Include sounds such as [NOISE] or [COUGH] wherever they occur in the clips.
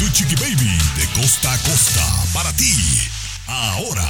Tu Chiqui Baby de costa a costa para ti. Ahora.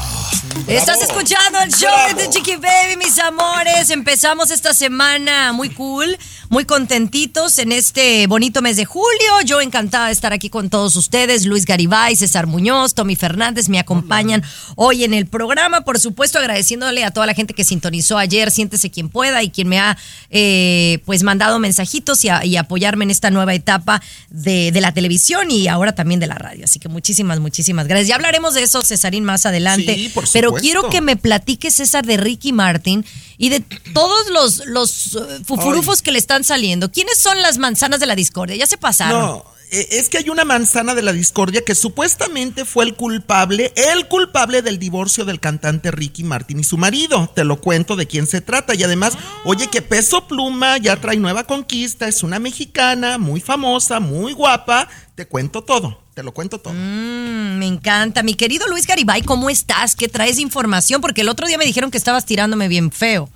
Estás escuchando el show de Chiqui Baby, mis amores. Empezamos esta semana muy cool, muy contentitos en este bonito mes de julio. Yo encantada de estar aquí con todos ustedes. Luis Garibay, César Muñoz, Tommy Fernández me acompañan hoy en el programa. Por supuesto, agradeciéndole a toda la gente que sintonizó ayer. Siéntese quien pueda y quien me ha eh, pues mandado mensajitos y, a- y apoyarme en esta nueva etapa de, de la televisión y ahora también de la radio. Así que muchísimas, muchísimas gracias. Ya hablaremos de eso, Cesarín, más adelante. Sí, por Pero quiero que me platique, César, de Ricky Martin y de todos los, los eh, fufurufos que le están saliendo. ¿Quiénes son las manzanas de la discordia? Ya se pasaron. No, eh, es que hay una manzana de la discordia que supuestamente fue el culpable, el culpable del divorcio del cantante Ricky Martin y su marido. Te lo cuento de quién se trata. Y además, oye, que Peso Pluma ya trae nueva conquista, es una mexicana muy famosa, muy guapa. Te cuento todo, te lo cuento todo. Mm, me encanta. Mi querido Luis Garibay, ¿cómo estás? ¿Qué traes de información? Porque el otro día me dijeron que estabas tirándome bien feo.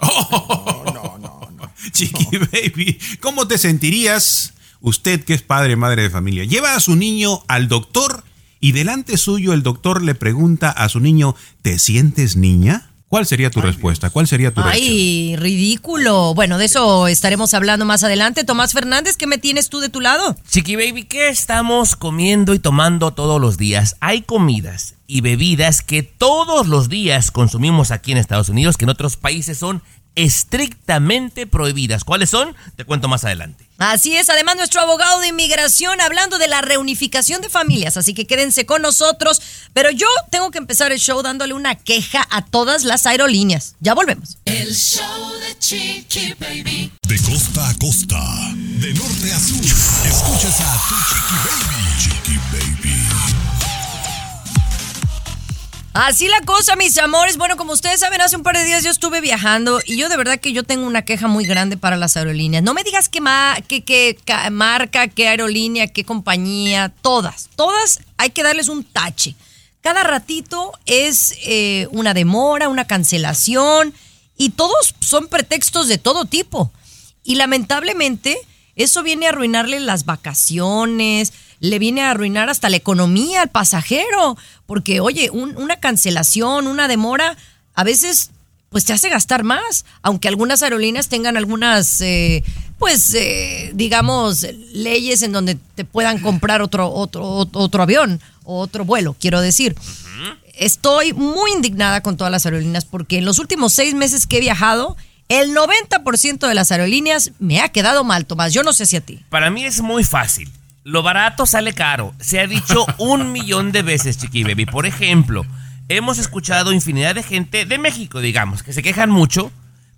[LAUGHS] Chiqui Baby, ¿cómo te sentirías usted que es padre, madre de familia? Lleva a su niño al doctor y delante suyo el doctor le pregunta a su niño, ¿te sientes niña? ¿Cuál sería tu respuesta? ¿Cuál sería tu reacción? Ay, ridículo. Bueno, de eso estaremos hablando más adelante. Tomás Fernández, ¿qué me tienes tú de tu lado? Chiqui Baby, ¿qué estamos comiendo y tomando todos los días? Hay comidas y bebidas que todos los días consumimos aquí en Estados Unidos que en otros países son estrictamente prohibidas. ¿Cuáles son? Te cuento más adelante. Así es, además nuestro abogado de inmigración hablando de la reunificación de familias, así que quédense con nosotros, pero yo tengo que empezar el show dándole una queja a todas las aerolíneas. Ya volvemos. El show de Chiqui Baby. De costa a costa, de norte a sur. Escuchas a tu Chiqui Baby. Chiqui Así la cosa, mis amores. Bueno, como ustedes saben, hace un par de días yo estuve viajando y yo de verdad que yo tengo una queja muy grande para las aerolíneas. No me digas qué, ma qué, qué ca- marca, qué aerolínea, qué compañía, todas, todas hay que darles un tache. Cada ratito es eh, una demora, una cancelación y todos son pretextos de todo tipo. Y lamentablemente eso viene a arruinarle las vacaciones, le viene a arruinar hasta la economía al pasajero, porque oye, un- una cancelación, una demora, a veces pues te hace gastar más, aunque algunas aerolíneas tengan algunas, eh, pues, eh, digamos, leyes en donde te puedan comprar otro, otro, otro avión, o otro vuelo, quiero decir. Estoy muy indignada con todas las aerolíneas porque en los últimos seis meses que he viajado, el 90% de las aerolíneas me ha quedado mal, Tomás. Yo no sé si a ti. Para mí es muy fácil. Lo barato sale caro. Se ha dicho [LAUGHS] un millón de veces, Chiqui Baby. Por ejemplo, hemos escuchado infinidad de gente de México, digamos, que se quejan mucho,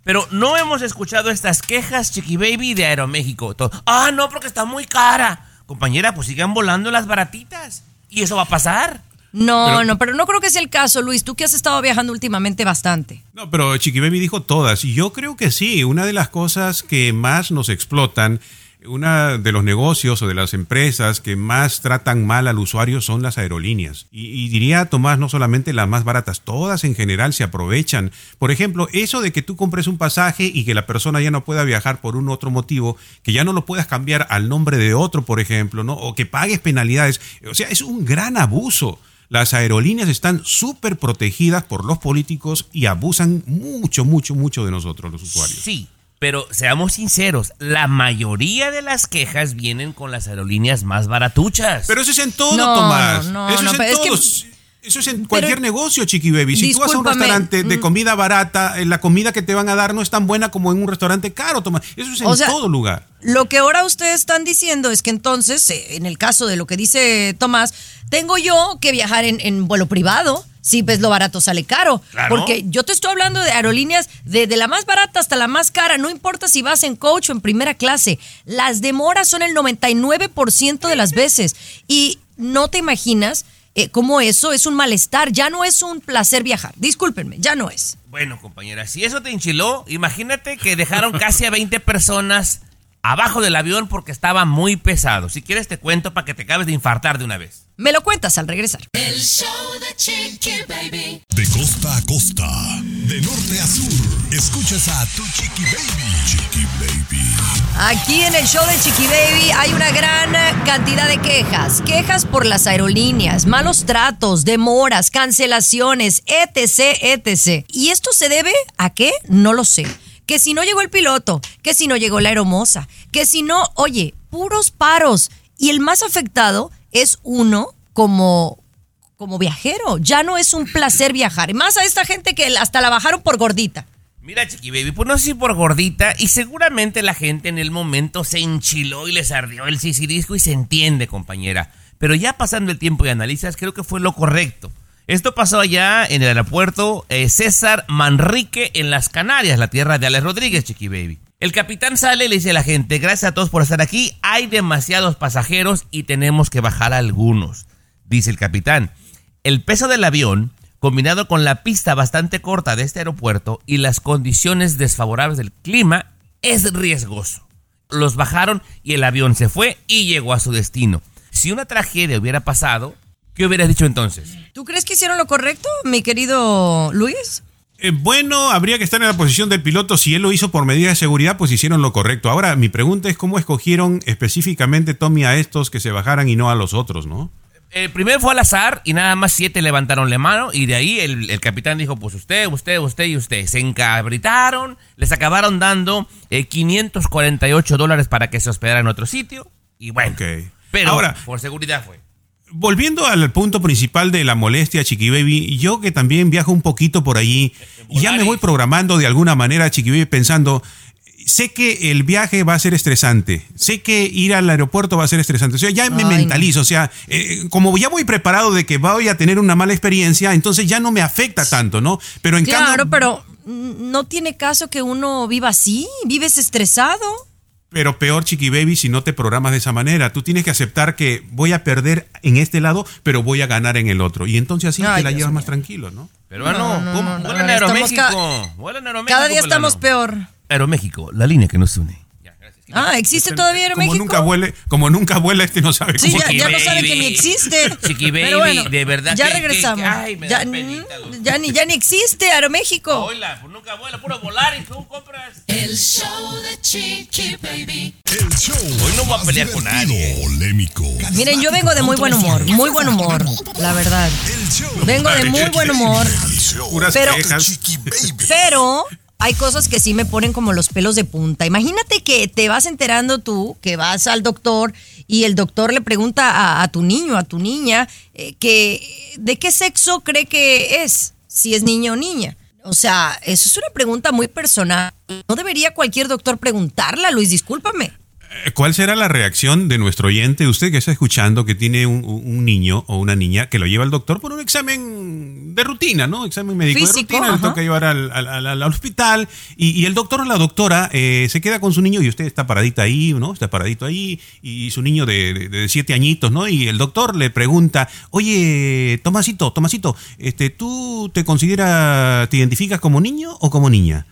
pero no hemos escuchado estas quejas, Chiqui Baby, de Aeroméxico. To- Ah, no, porque está muy cara. Compañera, pues sigan volando las baratitas. Y eso va a pasar. No, no, pero no creo que sea el caso, Luis. Tú que has estado viajando últimamente bastante. No, pero Chiqui Baby dijo todas. Y yo creo que sí. Una de las cosas que más nos explotan, una de los negocios o de las empresas que más tratan mal al usuario son las aerolíneas. Y, diría Tomás, no solamente las más baratas, todas en general se aprovechan. Por ejemplo, eso de que tú compres un pasaje y que la persona ya no pueda viajar por un otro motivo, que ya no lo puedas cambiar al nombre de otro, por ejemplo, ¿no? O que pagues penalidades. O sea, es un gran abuso. Las aerolíneas están súper protegidas por los políticos y abusan mucho, mucho, mucho de nosotros, los usuarios. Sí, Pero seamos sinceros, la mayoría de las quejas vienen con las aerolíneas más baratuchas. Pero eso es en todo, No, Tomás. no, eso no, es en pero es que- todos. Eso es en cualquier negocio, Chiqui Baby. Si tú vas a un restaurante de mm. comida barata, eh, la comida que te van a dar no es tan buena como en un restaurante caro, Tomás. Eso es en O sea, todo lugar. Lo que ahora ustedes están diciendo es que entonces, eh, en el caso de lo que dice Tomás, tengo yo que viajar en, en vuelo privado. Si pues lo barato sale caro. Claro. Porque yo te estoy hablando de aerolíneas de, de la más barata hasta la más cara. No importa si vas en coach o en primera clase. Las demoras son el 99% de las veces. Y no te imaginas eh, cómo eso es un malestar. Ya no es un placer viajar. Discúlpenme, ya no es. Bueno, compañera, si eso te enchiló, imagínate que dejaron casi a 20 personas abajo del avión porque estaba muy pesado. Si quieres te cuento para que te acabes de infartar de una vez. Me lo cuentas al regresar. El show de Chiqui Baby. De costa a costa, de norte a sur, escuchas a tu Chiqui Baby. Chiqui Baby. Aquí en el show de Chiqui Baby hay una gran cantidad de quejas. Quejas por las aerolíneas, malos tratos, demoras, cancelaciones, etc, etc. ¿Y esto se debe a qué? No lo sé. Que si no llegó el piloto, que si no llegó la aeromoza, que si no, oye, puros paros. Y el más afectado es uno como como viajero. Ya no es un placer viajar. Y más a esta gente que hasta la bajaron por gordita. Mira, Chiqui Baby, pues no sé si por gordita y seguramente la gente en el momento se enchiló y les ardió el sisirisco y se entiende, compañera. Pero ya pasando el tiempo y analizas, creo que fue lo correcto. Esto pasó allá en el aeropuerto eh, César Manrique en las Canarias, la tierra de Alex Rodríguez, Chiqui Baby. El capitán sale y le dice a la gente, gracias a todos por estar aquí, hay demasiados pasajeros y tenemos que bajar algunos. Dice el capitán, el peso del avión, combinado con la pista bastante corta de este aeropuerto y las condiciones desfavorables del clima, es riesgoso. Los bajaron y el avión se fue y llegó a su destino. Si una tragedia hubiera pasado, ¿qué hubieras dicho entonces? ¿Tú crees que hicieron lo correcto, mi querido Luis? Eh, bueno, habría que estar en la posición del piloto. Si él lo hizo por medida de seguridad, pues hicieron lo correcto. Ahora, mi pregunta es cómo escogieron específicamente, Tommy, a estos que se bajaran y no a los otros, ¿no? El primero fue al azar y nada más siete levantaron la mano y de ahí el, el capitán dijo, pues usted, usted, usted y usted. Se encabritaron, les acabaron dando eh, 548 dólares para que se hospedaran en otro sitio y bueno, pero Ahora, por seguridad fue. Volviendo al punto principal de la molestia, Chiqui Baby, yo que también viajo un poquito por allí, ya me voy programando de alguna manera, Chiqui Baby, pensando, sé que el viaje va a ser estresante, sé que ir al aeropuerto va a ser estresante, o sea, ya me Ay, mentalizo, o sea, eh, como ya voy preparado de que voy a tener una mala experiencia, entonces ya no me afecta tanto, ¿no? Pero en Claro, cambio, pero no tiene caso que uno viva así, vives estresado. Pero peor, Chiqui Baby, si no te programas de esa manera. Tú tienes que aceptar que voy a perder en este lado, pero voy a ganar en el otro. Y entonces así Ay, te la Dios llevas mío. más tranquilo, ¿no? Peruano, No, no, Aeroméxico. Vuelan a Aeroméxico, Cada día pelano. estamos peor. Aeroméxico, la línea que nos une. Ah, ¿existe todavía Como Aeroméxico? nunca vuele, como nunca vuela, este no sabe Sí, cómo. ya, ya no sabe que ni existe. [LAUGHS] Chiqui Baby, Pero bueno, de verdad Ya que- que- regresamos. ay, me ya, da penita, ya ni, ya ni existe Aeroméxico. Hola, pues nunca vuela, puro volar y tú compras. El show de Chiqui Baby. El show. Hoy no voy a pelear con nadie. Polémico. Miren, yo vengo de muy buen humor, muy buen humor, la verdad. El show. Vengo de muy buen humor, Pero- quejas. Chiqui Baby. pero hay cosas que sí me ponen como los pelos de punta. Imagínate que te vas enterando tú, que vas al doctor y el doctor le pregunta a, tu niño, a tu niña, eh, que de qué sexo cree que es, si es niño o niña. O sea, eso es una pregunta muy personal. No debería cualquier doctor preguntarla, Luis, discúlpame. Eh, ¿Cuál será la reacción de nuestro oyente, usted que está escuchando, que tiene un, un niño o una niña que lo lleva al doctor por un examen de rutina, ¿no? Examen médico Físico, de rutina, le toca llevar al, al- al- al hospital y, y el doctor o la doctora eh, se queda con su niño y usted está paradita ahí, ¿no? Está paradito ahí y su niño de, de- de siete añitos, ¿no? Y el doctor le pregunta, oye, Tomasito, Tomasito, este, ¿tú te consideras, te identificas como niño o como niña?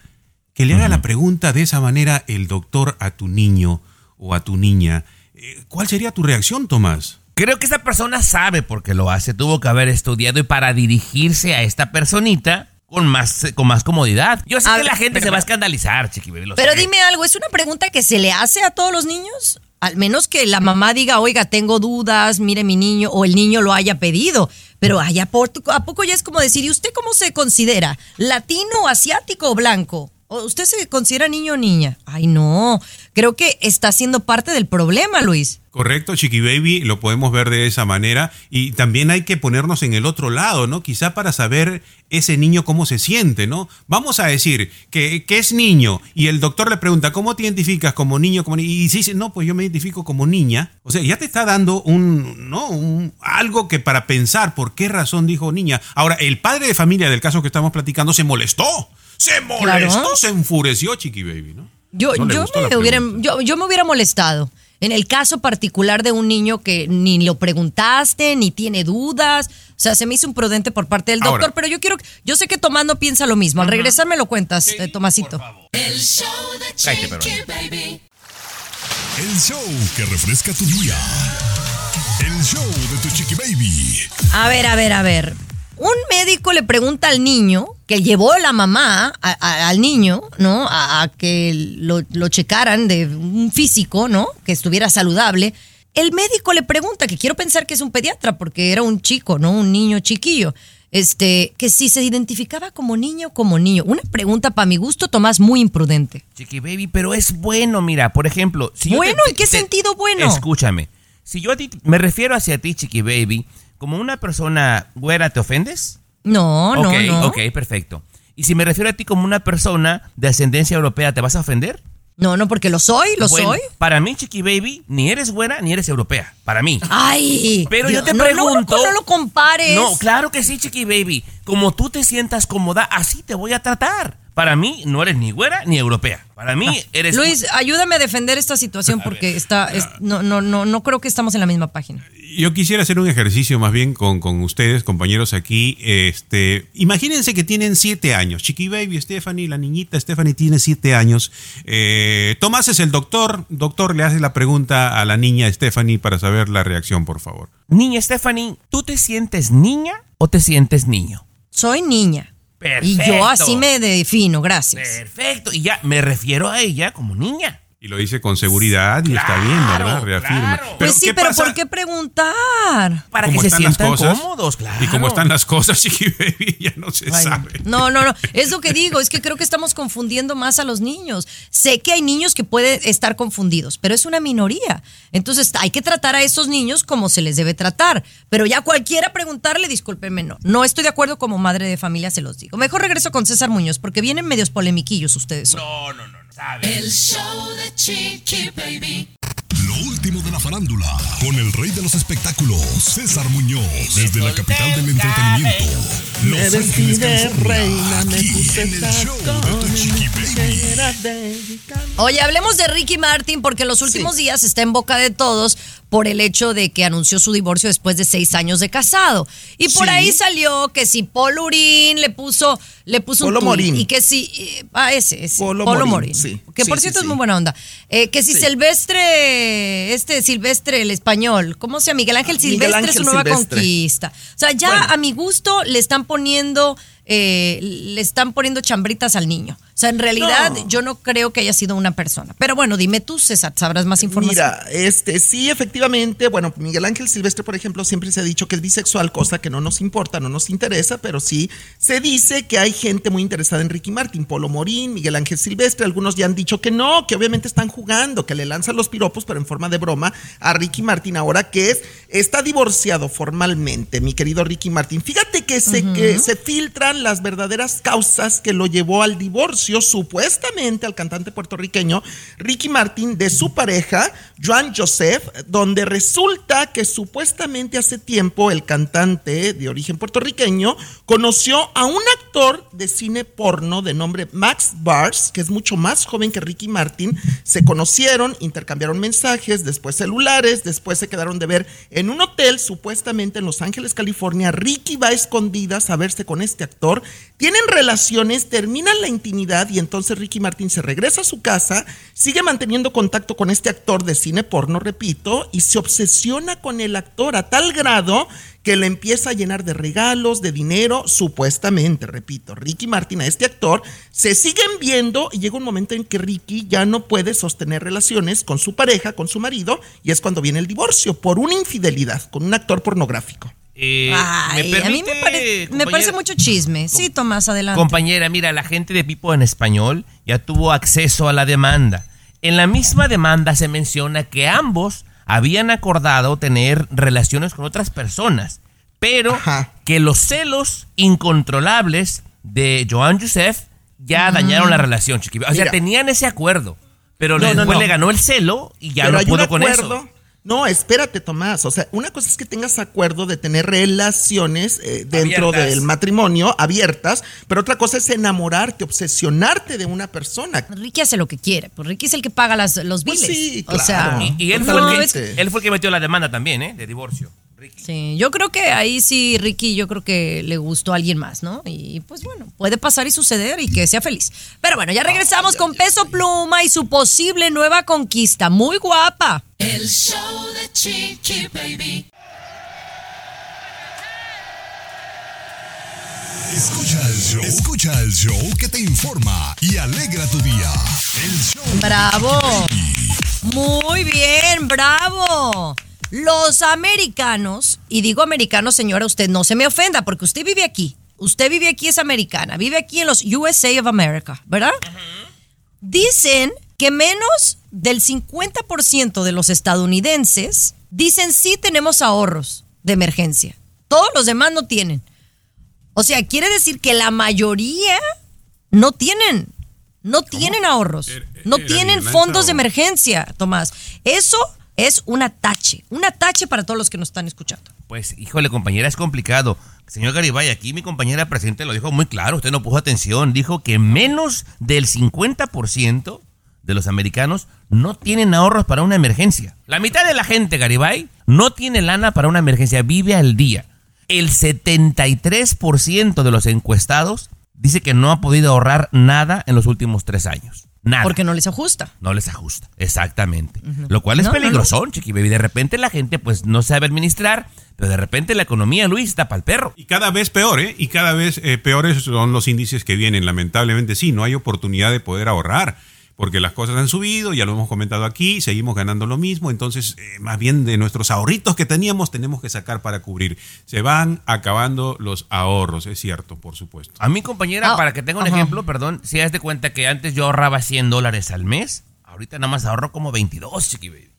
Que le haga la pregunta de esa manera el doctor a tu niño o a tu niña. Eh, ¿Cuál sería tu reacción, Tomás? Creo que esa persona sabe por qué lo hace, tuvo que haber estudiado y para dirigirse a esta personita con más, con más comodidad. Yo sé A que ver, la gente pero- se va a escandalizar, chiqui baby, Pero sé. dime algo, ¿es una pregunta que se le hace a todos los niños? Al menos que la mamá diga, oiga, tengo dudas, mire mi niño, o el niño lo haya pedido. Pero allá por, ¿a poco ya es como decir, ¿y usted cómo se considera? ¿Latino, asiático o blanco? ¿O ¿Usted se considera niño o niña? Ay, no. Creo que está siendo parte del problema, Luis. Correcto, Chiqui Baby, lo podemos ver de esa manera y también hay que ponernos en el otro lado, ¿no? Quizá para saber ese niño cómo se siente, ¿no? Vamos a decir que, es niño y el doctor le pregunta, ¿cómo te identificas como niño? Como ni-?" Y dice, no, pues yo me identifico como niña. O sea, ya te está dando un, ¿no? Un, algo que para pensar por qué razón dijo niña. Ahora, el padre de familia del caso que estamos platicando se molestó. Se molestó, Claro. se enfureció, Chiqui Baby, ¿no? Yo, No yo, me hubiera, yo, yo me hubiera molestado. En el caso particular de un niño que ni lo preguntaste, ni tiene dudas. O sea, se me hizo imprudente por parte del doctor, Ahora. pero yo quiero, yo sé que Tomás no piensa lo mismo. Al regresar me lo cuentas, eh, Tomasito. El show de Cállate, Chiqui Baby. El show que refresca tu día. El show de tu chiqui baby. A ver, a ver, a ver. Un médico le pregunta al niño, que llevó la mamá a- a- al niño, ¿no? A, a que lo, lo checaran de un físico, ¿no? Que estuviera saludable. El médico le pregunta, que quiero pensar que es un pediatra, porque era un chico, ¿no? Un niño chiquillo. Este, que si se identificaba como niño o como niño. Una pregunta para mi gusto, Tomás, muy imprudente. Chiqui Baby, pero es bueno, mira, por ejemplo. Si yo Bueno, ¿en qué sentido bueno? Escúchame. Si yo a ti, me refiero hacia ti, Chiqui Baby, como una persona güera, ¿te ofendes? No, no, ok, no. ok, perfecto. Y si me refiero a ti como una persona de ascendencia europea, ¿te vas a ofender? No, no, porque lo soy, lo Bueno, soy. Para mí, Chiqui Baby, ni eres güera ni eres europea. Para mí. Ay, Pero yo te no, no, no, pregunto. no lo compares. No, claro que sí, Chiqui Baby. Como tú te sientas cómoda, así te voy a tratar. Para mí, no eres ni güera ni europea. Para mí, eres. Luis, ayúdame a defender esta situación porque está, es- no, no, no, no creo que estamos en la misma página. Yo quisiera hacer un ejercicio más bien con, con ustedes, compañeros aquí. Este, imagínense que tienen siete años. Chiqui Baby, Stephanie, la niñita Stephanie tiene siete años. Eh, Tomás es el doctor. Doctor le hace la pregunta a la niña Stephanie para saber la reacción, por favor. Niña Stephanie, ¿tú te sientes niña o te sientes niño? Soy niña. Y yo así me defino, gracias. Perfecto. Y ya me refiero a ella como niña. Y lo dice con seguridad y está bien, ¿verdad? Reafirma. claro. Pues sí, ¿qué pero pasa? ¿por qué preguntar? Para ¿Cómo que se están las sientan cosas? cómodos, claro. Y como están las cosas, Chiqui Baby, [LAUGHS] ya no se Ay, sabe. No, no, no. Es lo que digo, es que creo que estamos confundiendo más a los niños. Sé que hay niños que pueden estar confundidos, pero es una minoría. Entonces hay que tratar a esos niños como se les debe tratar. Pero ya cualquiera preguntarle, discúlpenme, no. No estoy de acuerdo como madre de familia, se los digo. Mejor regreso con César Muñoz, porque vienen medios polemiquillos ustedes. No, no, no, El show de Chiqui Baby. Lo último de la farándula. Con el rey de los espectáculos, César Muñoz. Desde la capital del entretenimiento. Me Los vestí Ángeles, de reina, me puse en el show de tu tacones, Chiqui Baby. era dedicado. Oye, hablemos de Ricky Martin porque en los últimos días está en boca de todos por el hecho de que anunció su divorcio después de seis años de casado. Y por Sí. ahí salió que si Paul Urín le puso, le puso Polo un Morín. y que si eh, ah ese, ese Polo Polo, Morín, Morín, sí. que Sí, por cierto es muy buena onda. Eh, que si. Silvestre, este Silvestre el español, ¿cómo se llama? Miguel Ángel Miguel Silvestre Ángel su nueva Silvestre. conquista. O sea, ya Bueno. a mi gusto le están poniendo eh, le están poniendo chambritas al niño. O sea, en realidad No. yo no creo que haya sido una persona. Pero bueno, dime tú, César, sabrás más información. Mira, este, sí, efectivamente, bueno, Miguel Ángel Silvestre, por ejemplo, siempre se ha dicho que es bisexual, cosa que no nos importa, no nos interesa, pero sí se dice que hay gente muy interesada en Ricky Martin, Polo Morín, Miguel Ángel Silvestre, algunos ya han dicho que no, que obviamente están jugando, que le lanzan los piropos, pero en forma de broma a Ricky Martin, ahora que es, está divorciado formalmente, mi querido Ricky Martin. Fíjate que se, que se filtran las verdaderas causas que lo llevó al divorcio, supuestamente al cantante puertorriqueño Ricky Martin, de su pareja, Joan Joseph, donde resulta que supuestamente hace tiempo el cantante de origen puertorriqueño conoció a un actor de cine porno de nombre Max Bars, que es mucho más joven que Ricky Martin. Se conocieron, intercambiaron mensajes, después celulares, después se quedaron de ver en un hotel, supuestamente en Los Ángeles, California. Ricky va a escondidas a verse con este actor. Tienen relaciones, terminan la intimidad y entonces Ricky Martin se regresa a su casa, sigue manteniendo contacto con este actor de cine porno, repito, y se obsesiona con el actor a tal grado que le empieza a llenar de regalos, de dinero, supuestamente, repito, Ricky Martin a este actor, se siguen viendo y llega un momento en que Ricky ya no puede sostener relaciones con su pareja, con su marido, y es cuando viene el divorcio por una infidelidad con un actor pornográfico. Eh, Ay, a mí me, pare- me parece mucho chisme. Sí, Tomás, adelante. Compañera, mira, la gente de Pipo en español ya tuvo acceso a la demanda. En la misma demanda se menciona que ambos habían acordado tener relaciones con otras personas, pero Ajá. que los celos incontrolables de Joan Joseph ya dañaron la relación, chiqui. O sea, Mira. tenían ese acuerdo, pero No, después no. le ganó el celo y ya Pero no pudo con acuerdo. eso. No, espérate, Tomás. O sea, una cosa es que tengas acuerdo de tener relaciones eh, dentro Abiertas. del matrimonio abiertas, pero otra cosa es enamorarte, obsesionarte de una persona. Ricky hace lo que quiere. Pues Ricky es el que paga las, los Pues biles. sí, O sea, claro. Y, y él, no, fue el que, es que- él fue el que metió la demanda también, ¿eh? De divorcio. Ricky. Sí, yo creo que ahí sí, Ricky, yo creo que le gustó a alguien más, ¿no? Y pues bueno, puede pasar y suceder y que sea feliz. Pero bueno, ya regresamos con Peso Pluma y su posible nueva conquista. Muy guapa. El show de Chiqui Baby. Escucha el show. Escucha el show que te informa y alegra tu día. El show. de Bravo. Chiqui Baby. Muy bien, bravo. Los americanos, y digo americanos, señora, usted no se me ofenda porque usted vive aquí. Usted vive aquí, es americana. Vive aquí en los USA of America, ¿verdad? Dicen que menos del 50% de los estadounidenses dicen sí tenemos ahorros de emergencia. Todos los demás no tienen. O sea, quiere decir que la mayoría no tienen, no tienen ahorros, Er- no era tienen fondos de emergencia, Tomás. Eso es un atache, un atache para todos los que nos están escuchando. Pues, híjole, compañera, es complicado. Señor Garibay, aquí mi compañera presidente lo dijo muy claro, usted no puso atención. Dijo que menos del 50% de los americanos no tienen ahorros para una emergencia. La mitad de la gente, Garibay, no tiene lana para una emergencia, vive al día. El 73% de los encuestados dice que no ha podido ahorrar nada en los últimos tres años. Nada. Porque no les ajusta. No les ajusta, exactamente. Lo cual es No, no, no. peligroso, chiqui baby. De repente la gente pues no sabe administrar, pero de repente la economía, Luis, está para el perro. Y cada vez peor, ¿eh? Y cada vez eh, peores son los índices que vienen. Lamentablemente, sí, no hay oportunidad de poder ahorrar. Porque las cosas han subido, ya lo hemos comentado aquí, seguimos ganando lo mismo. Entonces, eh, más bien de nuestros ahorritos que teníamos, tenemos que sacar para cubrir. Se van acabando los ahorros, es cierto, por supuesto. A mi compañera, Ah, para que tenga un ejemplo, perdón, si das de cuenta que antes yo ahorraba 100 dólares al mes, ahorita nada más ahorro como 22, chiqui baby.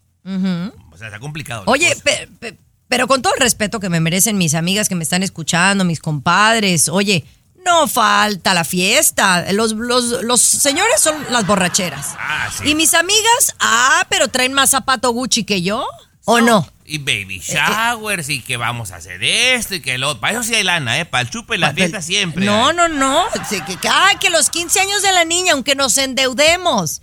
O sea, está complicado. Oye, cosa. pe- pe- pero con todo el respeto que me merecen mis amigas que me están escuchando, mis compadres, oye, no falta la fiesta. Los, los, los señores son las borracheras. Ah, sí. Y mis amigas, ah, pero traen más zapato Gucci que yo, ¿o no? Y baby showers y que vamos a hacer esto y que lo... Para eso sí hay lana, ¿eh? Para el chupe y la Pa- fiesta siempre. No, no, no. Sí, que, que- ah, que los 15 años de la niña, aunque nos endeudemos.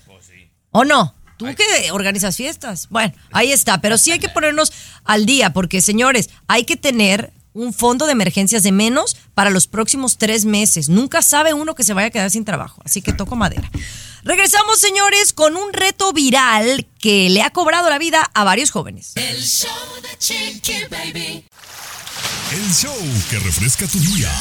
¿O no? Tú que organizas fiestas. Bueno, ahí está. Pero sí hay que ponernos al día, porque señores, hay que tener un fondo de emergencias de menos para los próximos tres meses. Nunca sabe uno que se vaya a quedar sin trabajo. Así que toco madera. Regresamos, señores, con un reto viral que le ha cobrado la vida a varios jóvenes. El show de Chiqui Baby. El show que refresca tu día.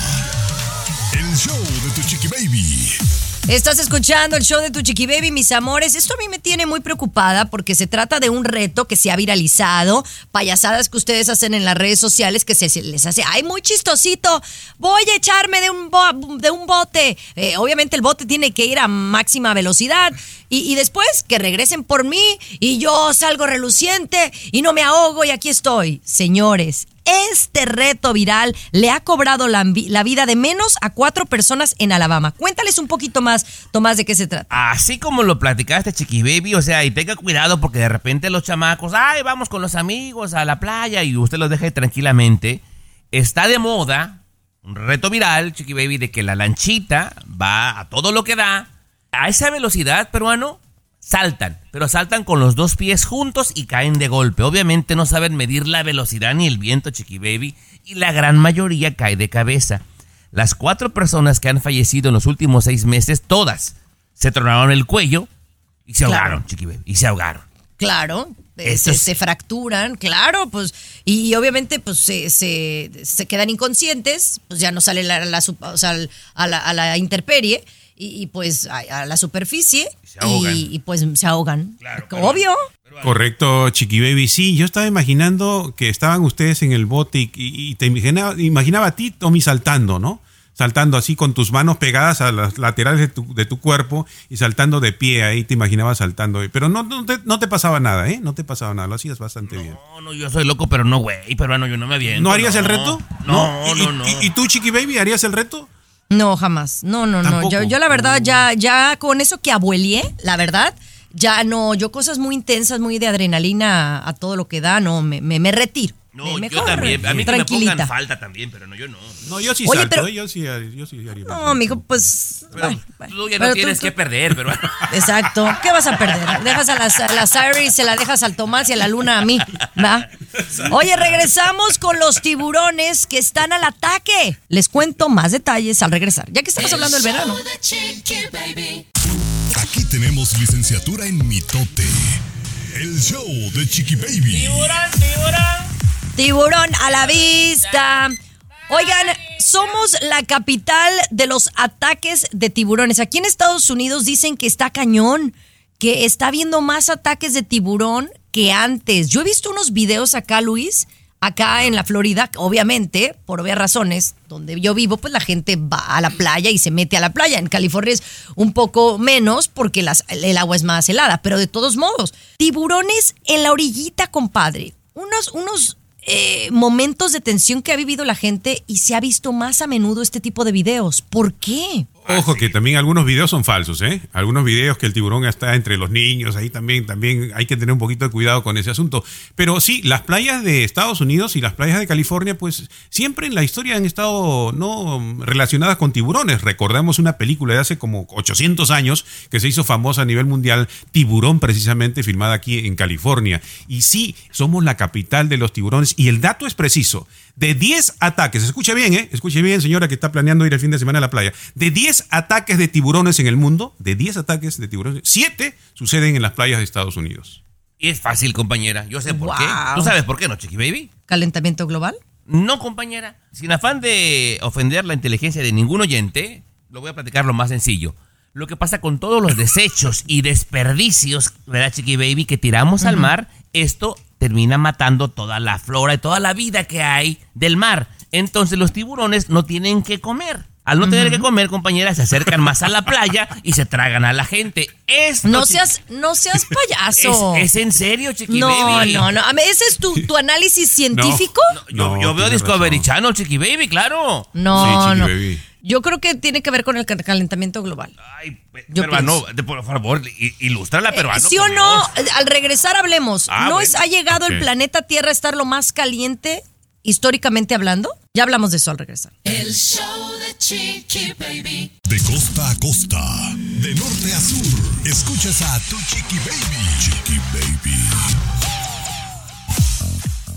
El show de tu chiqui baby. Estás escuchando el show de tu chiqui baby, mis amores. Esto a mí me tiene muy preocupada porque se trata de un reto que se ha viralizado, payasadas que ustedes hacen en las redes sociales que se, les hace, ay, muy chistosito, voy a echarme de un, de un bote. Eh, obviamente el bote tiene que ir a máxima velocidad y después que regresen por mí y yo salgo reluciente y no me ahogo y aquí estoy. Señores, este reto viral le ha cobrado la, vi- la vida de menos a cuatro personas en Alabama. Cuéntales un poquito más, Tomás, de qué se trata. Así como lo platicaste, Chiqui Baby, o sea, y tenga cuidado porque de repente los chamacos, ay, vamos con los amigos a la playa y usted los ahí tranquilamente. Está de moda un reto viral, Chiqui Baby, de que la lanchita va a todo lo que da. A esa velocidad, peruano, saltan, pero saltan con los dos pies juntos y caen de golpe. Obviamente no saben medir la velocidad ni el viento, Chiqui Baby, y la gran mayoría cae de cabeza. Las cuatro personas que han fallecido en los últimos seis meses, todas se tronaron el cuello y se Claro. ahogaron, Chiqui Baby, y se ahogaron. Claro, eh, se, se fracturan, claro, pues, y, obviamente pues se, se, se quedan inconscientes, pues ya no sale la, la o sea, a, la, a la intemperie y, y, pues a, a la superficie se y, y, pues se ahogan. Claro, [LAUGHS] Obvio. Pero Correcto, Chiqui Baby. Sí, yo estaba imaginando que estaban ustedes en el bote y, y te imaginaba, imaginaba a ti, Tommy, saltando, ¿no? Saltando así con tus manos pegadas a las laterales de tu, de tu cuerpo y saltando de pie ahí, te imaginabas saltando. Pero no, no, te, no te pasaba nada, ¿eh? No te pasaba nada, lo hacías bastante bien. No, no, yo soy loco, pero no, güey, peruano, yo no me aviento. ¿No harías no. el reto? No, ¿Y- no, no. ¿Y, y tú, Chiqui Baby, harías el reto? No, jamás. No, no, no. Yo, yo la verdad ya, ya con eso que abuelié, la verdad, ya no, yo cosas muy intensas, muy de adrenalina a, a todo lo que da, no, me, me, me retiro. No, Me- yo también. A mí que me pongan falta también, pero no, yo no. No, yo sí Oye, salto, pero- ¿eh? yo sí, yo sí haría. No, amigo, pues. Pero tú ya Pero no tú- tienes tú- que perder, pero... Exacto. ¿Qué vas a perder? Dejas a las, a las Iris, se la dejas al Tomás y a la Luna a mí. ¿va? Oye, regresamos con los tiburones que están al ataque. Les cuento más detalles al regresar, ya que estamos hablando del verano. Aquí tenemos licenciatura en mitote. El show de Chiqui Baby. Tiburón a la vista. Oigan, somos la capital de los ataques de tiburones. Aquí en Estados Unidos dicen que está cañón, que está habiendo más ataques de tiburón que antes. Yo he visto unos videos acá, Luis, acá en la Florida, obviamente, por obvias razones, donde yo vivo, pues la gente va a la playa y se mete a la playa. En California es un poco menos porque el agua es más helada, pero de todos modos, tiburones en la orillita, compadre. Unos, unos eh, momentos de tensión que ha vivido la gente y se ha visto más a menudo este tipo de videos. ¿Por qué? Ojo que también algunos videos son falsos, ¿eh? Algunos videos que el tiburón está entre los niños, ahí también, también hay que tener un poquito de cuidado con ese asunto. Pero sí, las playas de Estados Unidos y las playas de California, pues siempre en la historia han estado no relacionadas con tiburones. Recordamos una película de hace como 800 años que se hizo famosa a nivel mundial, Tiburón precisamente, filmada aquí en California. Y sí, somos la capital de los tiburones y el dato es preciso. De 10 ataques, escuche bien, ¿eh? Escuche bien, señora que está planeando ir el fin de semana a la playa. De 10 ataques de tiburones en el mundo, de 10 ataques de tiburones, 7 suceden en las playas de Estados Unidos. Y es fácil, compañera. Yo sé por qué. ¿Tú sabes por qué, no, Chiqui Baby? ¿Calentamiento global? No, compañera. Sin afán de ofender la inteligencia de ningún oyente, lo voy a platicar lo más sencillo. Lo que pasa con todos los desechos y desperdicios, ¿verdad, Chiqui Baby? Que tiramos al mar, esto termina matando toda la flora y toda la vida que hay del mar. Entonces los tiburones no tienen que comer. Al no tener que comer, compañera, se acercan más a la playa y se tragan a la gente. Esto, No seas, no seas [LAUGHS] payaso. es, es en serio, Chiqui no, Baby. no, no. A ver, ¿Ese es tu, tu análisis científico? Yo, No, yo veo Discovery razón. Channel, Chiqui Baby, claro. No, Sí, Chiqui no. Baby. Yo creo que tiene que ver con el cal- calentamiento global. Ay, Yo peruano, pienso. por favor, i- ilústrala, peruano. ¿Sí o no? Dios. Al regresar hablemos. Ah, ¿No bueno. es, ha llegado el planeta Tierra a estar lo más caliente históricamente hablando? Ya hablamos de eso al regresar. El show de Chiqui Baby. De costa a costa, de norte a sur, escuchas a tu Chiqui Baby. Chiqui Baby.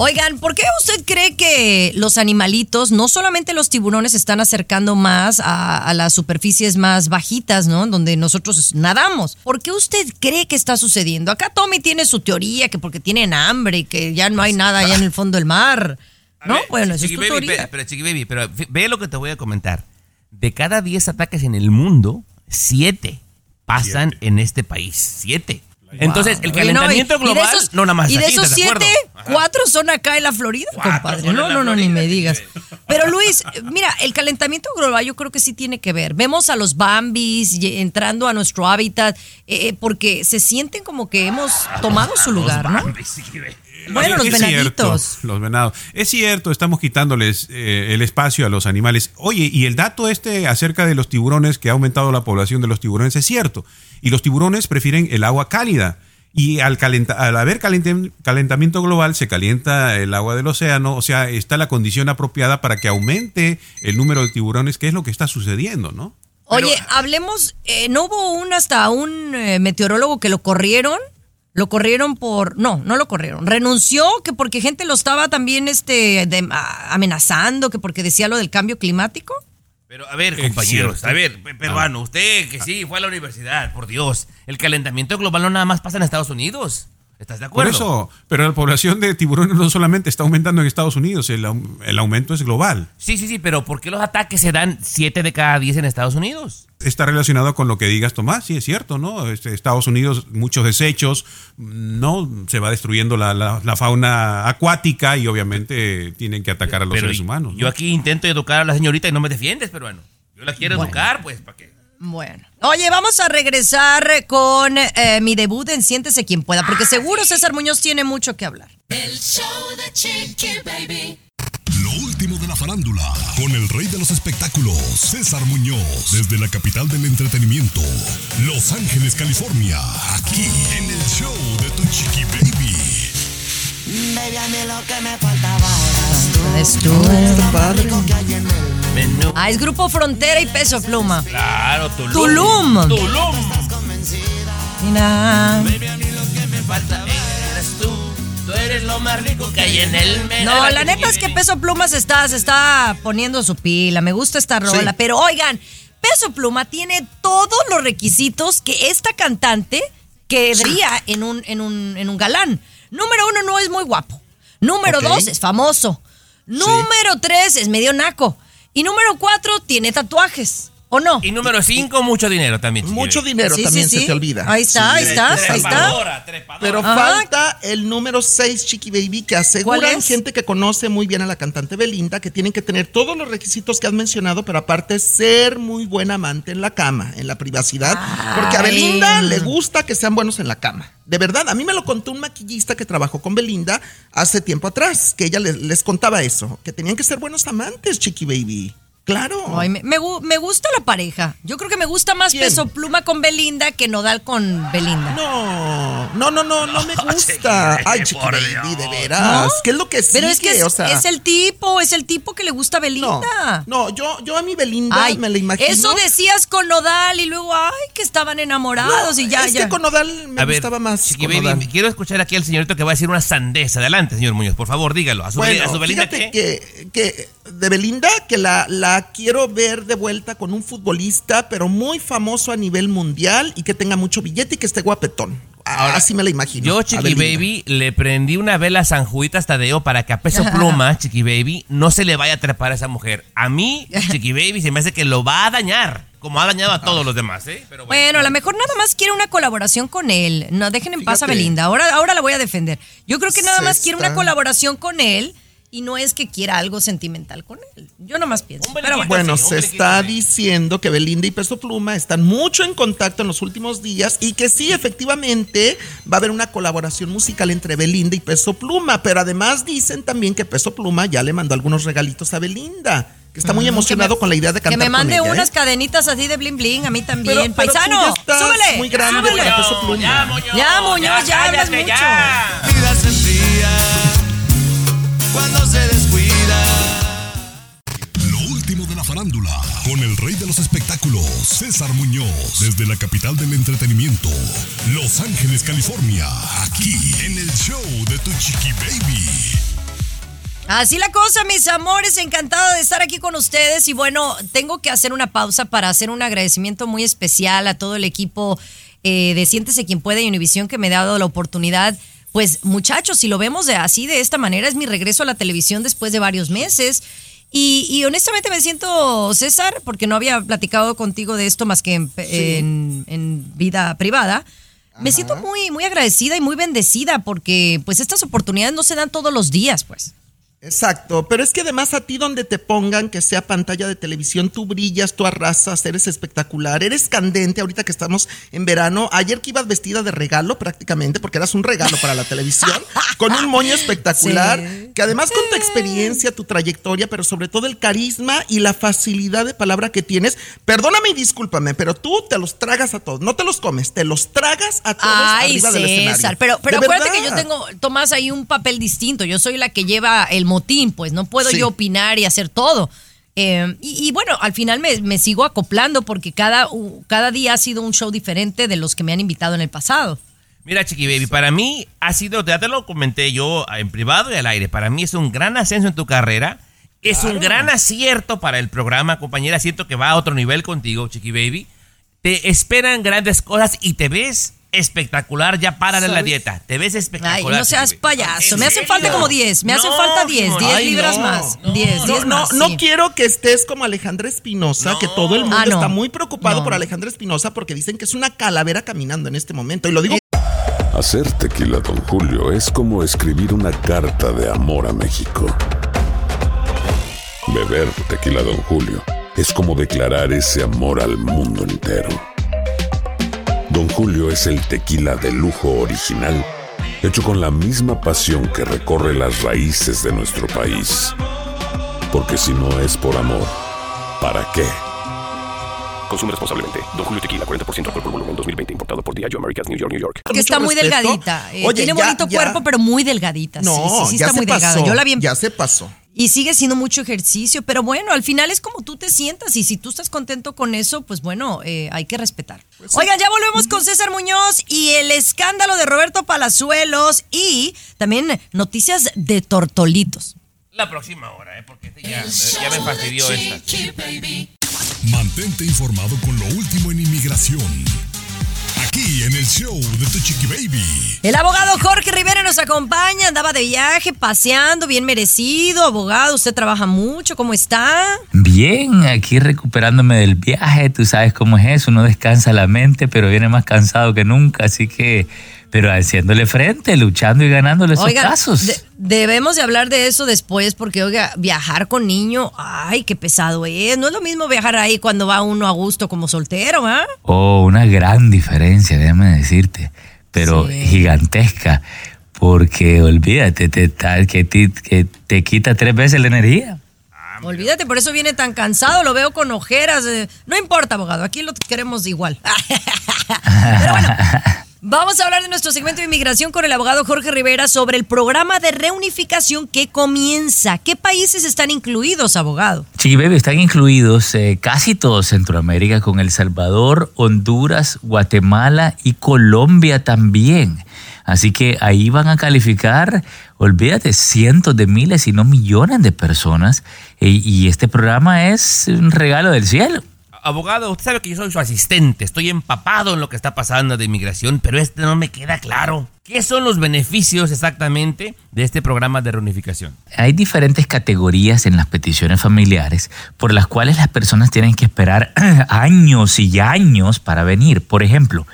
Oigan, ¿por qué usted cree que los animalitos, no solamente los tiburones, se están acercando más a, a las superficies más bajitas, ¿no? Donde nosotros nadamos. ¿Por qué usted cree que está sucediendo? Acá Tommy tiene su teoría que porque tienen hambre y que ya no hay nada allá en el fondo del mar. ¿No? ver, bueno, esa es tu Baby, teoría. pe- Pero, Chiqui Baby, pero ve lo que te voy a comentar. De cada 10 ataques en el mundo, 7 pasan en este país. 7. Entonces, el no, calentamiento y- y de global esos- no nada más Y de aquí, esos ¿estás de siete, cuatro son acá en la Florida, Cuatro compadre. No, no, no, ni me digas. Pero Luis, mira, el calentamiento global yo creo que sí tiene que ver. Vemos a los bambis entrando a nuestro hábitat eh, eh, porque se sienten como que hemos tomado su lugar, ¿no? Bambis. Bueno, los Es cierto, venaditos. los venados. Es cierto, estamos quitándoles eh, el espacio a los animales. Oye, y el dato este acerca de los tiburones, que ha aumentado la población de los tiburones, es cierto. Y los tiburones prefieren el agua cálida. Y al, calenta- al haber calentamiento global, se calienta el agua del océano, o sea, está la condición apropiada para que aumente el número de tiburones, que es lo que está sucediendo, ¿no? Oye, Pero- hablemos, eh, ¿no hubo un hasta un eh, meteorólogo que lo corrieron? Lo corrieron por, no, no lo corrieron, renunció que porque gente lo estaba también este de- amenazando, que porque decía lo del cambio climático. Pero a ver, compañeros, a ver, pe- peruano, usted que sí fue a la universidad, por Dios, el calentamiento global no nada más pasa en Estados Unidos. ¿Estás de Por acuerdo? eso, pero la población de tiburones no solamente está aumentando en Estados Unidos, el, el aumento es global. Sí, sí, sí, pero ¿por qué los ataques se dan 7 de cada 10 en Estados Unidos? Está relacionado con lo que digas, Tomás, sí es cierto, ¿no? Este, Estados Unidos, muchos desechos, no se va destruyendo la, la- la fauna acuática y obviamente tienen que atacar a los Pero seres humanos. ¿no? Yo aquí intento educar a la señorita y no me defiendes, pero bueno. Yo la quiero educar, pues, ¿para qué? Bueno. Oye, vamos a regresar con eh, mi debut en Siéntese quien pueda, porque seguro César Muñoz tiene mucho que hablar. El show de Chiqui Baby. Lo último de la farándula, con el rey de los espectáculos, César Muñoz, desde la capital del entretenimiento, Los Ángeles, California, aquí en el show de Tu Chiqui Baby. Es tú. Está padre. Menú. Ah, es Grupo Frontera y Peso Pluma. Claro, Tulum. Tulum. Tulum. Mira. Me falta, eres tú. Tú eres lo más rico que hay en el menú. No, la neta es que Peso Pluma se está, se está poniendo su pila. Me gusta esta rola. Sí. Pero oigan, Peso Pluma tiene todos los requisitos que esta cantante querría en, un, en, un, en un galán. Número uno, no es muy guapo. Número dos, es famoso. Número tres, es medio naco. Y número cuatro, tiene tatuajes. ¿O no? Y número 5, mucho dinero también. Mucho dinero Sí, también sí, se sí. te olvida. Ahí está, ahí está, ahí está. Pero Ajá. falta el número 6, Chiqui Baby, que ¿Cuál aseguran gente que conoce muy bien a la cantante Belinda, que tienen que tener todos los requisitos que has mencionado, pero aparte ser muy buen amante en la cama, en la privacidad. Porque a. Belinda le gusta que sean buenos en la cama. De verdad, a mí me lo contó un maquillista que trabajó con Belinda hace tiempo atrás, que ella les, les contaba eso, que tenían que ser buenos amantes, Chiqui Baby. Claro. Ay, me, me me gusta la pareja. Yo creo que me gusta más ¿Quién? Peso Pluma con Belinda que Nodal con Belinda. No, no, no, no, no me [LAUGHS] gusta. Ay, Chiqui por Baby, Dios. de veras. ¿No? ¿Qué es lo que sigue? Pero es que es, o sea, es el tipo, es el tipo que le gusta a Belinda. no, yo, yo a mi Belinda Ay, me la imagino. Eso decías con Nodal y luego, ay, que estaban enamorados y ya, es ya. que con Nodal me A ver, gustaba más. Chiqui Baby, Nodal. quiero escuchar aquí al señorito que va a decir una sandez. Adelante, señor Muñoz, por favor, dígalo. A su, Bueno, a su Belinda, fíjate ¿qué? que, que de Belinda, que la, la quiero ver de vuelta con un futbolista, pero muy famoso a nivel mundial y que tenga mucho billete y que esté guapetón. Ah, Ahora, Así me la imagino. Yo, Chiqui. Baby, le prendí una vela a San Juditas Tadeo para que a peso [LAUGHS] pluma, Chiqui Baby, no se le vaya a trepar a esa mujer. A mí, [LAUGHS] Chiqui Baby, se me hace que lo va a dañar, como ha dañado a todos los demás, ¿eh? Pero Bueno, a lo mejor nada más quiere una colaboración con él. No dejen en paz a. Belinda. Ahora, ahora la voy a defender. Yo creo que nada Se más quiere una colaboración con él y no es que quiera algo sentimental con él. Yo nomás pienso. Pero bueno. Bueno, Sí, se hombre, está diciendo que Belinda y Peso Pluma están mucho en contacto en los últimos días y que sí, efectivamente, va a haber una colaboración musical entre Belinda y Peso Pluma, pero además dicen también que Peso Pluma ya le mandó algunos regalitos a Belinda, que está muy emocionado con la idea de cantar Que me mande con ella, unas ¿eh? cadenitas así de bling bling, a mí también. Pero- pero tú Paisano, ya estás súbele. muy grande Peso Pluma. Ya, Muñoz, Ya, Muñoz, ya cállate, mucho. ya. Los espectáculos, César Muñoz, desde la capital del entretenimiento, Los Ángeles, California, aquí en el show de Tu Chiqui Baby. Así la cosa, mis amores, encantada de estar aquí con ustedes y bueno, tengo que hacer una pausa para hacer un agradecimiento muy especial a todo el equipo eh, de Siéntese quien puede y Univisión que me ha dado la oportunidad. Pues muchachos, si lo vemos de así, de esta manera, es mi regreso a la televisión después de varios meses. Y, y honestamente me siento, César, porque no había platicado contigo de esto más que en, en- en vida privada. Me siento muy, muy agradecida y muy bendecida porque pues estas oportunidades no se dan todos los días, pues. Exacto, pero es que además a ti donde te pongan que sea pantalla de televisión, tú brillas, tú arrasas, eres espectacular, eres candente ahorita que estamos en verano. Ayer que ibas vestida de regalo prácticamente, porque eras un regalo para la televisión, con un moño espectacular, Sí. que además con tu experiencia, tu trayectoria, pero sobre todo el carisma y la facilidad de palabra que tienes, perdóname y discúlpame, pero tú te los tragas a todos, no te los comes, te los tragas a todos Ay, arriba del escenario. César, pero, pero acuérdate que yo tengo, Tomás, ahí un papel distinto. Yo soy la que lleva el motín, pues no puedo Sí. yo opinar y hacer todo. Eh, y, y bueno, al final me, me sigo acoplando porque cada, cada día ha sido un show diferente de los que me han invitado en el pasado. Mira, Chiqui Baby, para mí ha sido, ya te lo comenté yo en privado y al aire, para mí es un gran ascenso en tu carrera, es un gran acierto para el programa, compañera, siento que va a otro nivel contigo, Chiqui Baby. Te esperan grandes cosas y te ves espectacular. Ya párale la ¿Sabes? dieta. Te ves Ay, espectacular. no seas payaso. ¿En Me hacen falta como 10. Me hacen falta 10. Jimmy, 10 Ay, libras no. más. No, 10, No, 10 no, más. no sí. quiero que estés como Alejandra Espinosa, que todo el mundo Ah, no. está muy preocupado No. por Alejandra Espinosa porque dicen que es una calavera caminando en este momento. Y lo digo Hacer tequila, Don Julio, es como escribir una carta de amor a México. Beber tequila, Don Julio, es como declarar ese amor al mundo entero. Don Julio es el tequila de lujo original, hecho con la misma pasión que recorre las raíces de nuestro país. Porque si no es por amor, ¿para qué? Consume responsablemente. Don Julio Tequila, 40% alcohol por volumen, 2020. Importado por Diageo Americas, New York, New York. Que está muy delgadita. Eh, Oye, tiene ya- bonito ya- cuerpo, pero muy delgadita. No, sí, sí, sí ya está se muy pasó. delgada. Yo la vi en- Ya se pasó. Y sigue siendo mucho ejercicio, pero bueno, al final es como tú te sientas y si tú estás contento con eso, pues bueno, eh, hay que respetar. Oigan, ya volvemos con César Muñoz y el escándalo de Roberto Palazuelos y también noticias de tortolitos. La próxima hora, ¿eh? Porque este ya, ya me fastidió esta. Mantente informado con lo último en inmigración. Aquí en el show de Tu Chiqui Baby. El abogado Jorge Rivera nos acompaña, andaba de viaje, paseando, bien merecido. Abogado, usted trabaja mucho, ¿cómo está? Bien, aquí recuperándome del viaje, tú sabes cómo es eso, uno descansa la mente, pero viene más cansado que nunca, así que, pero haciéndole frente, luchando y ganándole esos Oigan, casos. de- debemos de hablar de eso después porque, oiga, viajar con niño, ay, qué pesado es. No es lo mismo viajar ahí cuando va uno a gusto como soltero, ¿ah? Oh, una gran diferencia, déjame decirte, pero Sí. gigantesca, porque olvídate, te, que, que te quita tres veces la energía. Olvídate, por eso viene tan cansado, lo veo con ojeras. eh, No importa, abogado, aquí lo queremos igual. [LAUGHS] Pero bueno, vamos a hablar de nuestro segmento de inmigración con el abogado Jorge Rivera sobre el programa de reunificación que comienza. ¿Qué países están incluidos, abogado? Chiqui Baby, están incluidos eh, casi todo Centroamérica con El Salvador, Honduras, Guatemala y Colombia también. Así que ahí van a calificar, olvídate, cientos de miles y no millones de personas. E- y este programa es un regalo del cielo. Abogado, usted sabe que yo soy su asistente. Estoy empapado en lo que está pasando de inmigración, pero este no me queda claro. ¿Qué son los beneficios exactamente de este programa de reunificación? Hay diferentes categorías en las peticiones familiares por las cuales las personas tienen que esperar [CLEARS THROAT] años y años para venir. Por ejemplo,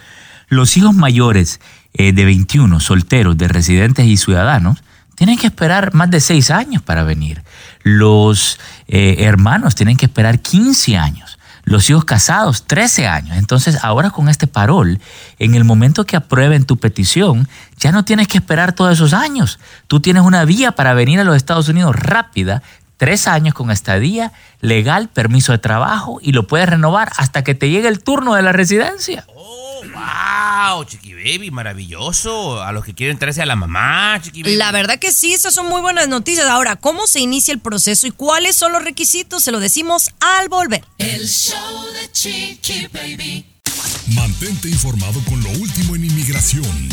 los hijos mayores eh, de 21, solteros, de residentes y ciudadanos, tienen que esperar más de 6 años para venir. Los eh, hermanos tienen que esperar 15 años. Los hijos casados, 13 años. Entonces, ahora con este parol, en el momento que aprueben tu petición, ya no tienes que esperar todos esos años. Tú tienes una vía para venir a los Estados Unidos rápida, tres años con estadía, legal, permiso de trabajo y lo puedes renovar hasta que te llegue el turno de la residencia. Oh, wow, Chiqui Baby, maravilloso. A los que quieren traerse a la mamá, Chiqui Baby. La verdad que sí, esas son muy buenas noticias. Ahora, ¿cómo se inicia el proceso y cuáles son los requisitos? Se lo decimos al volver. El show de Chiqui Baby. Mantente informado con lo último en inmigración.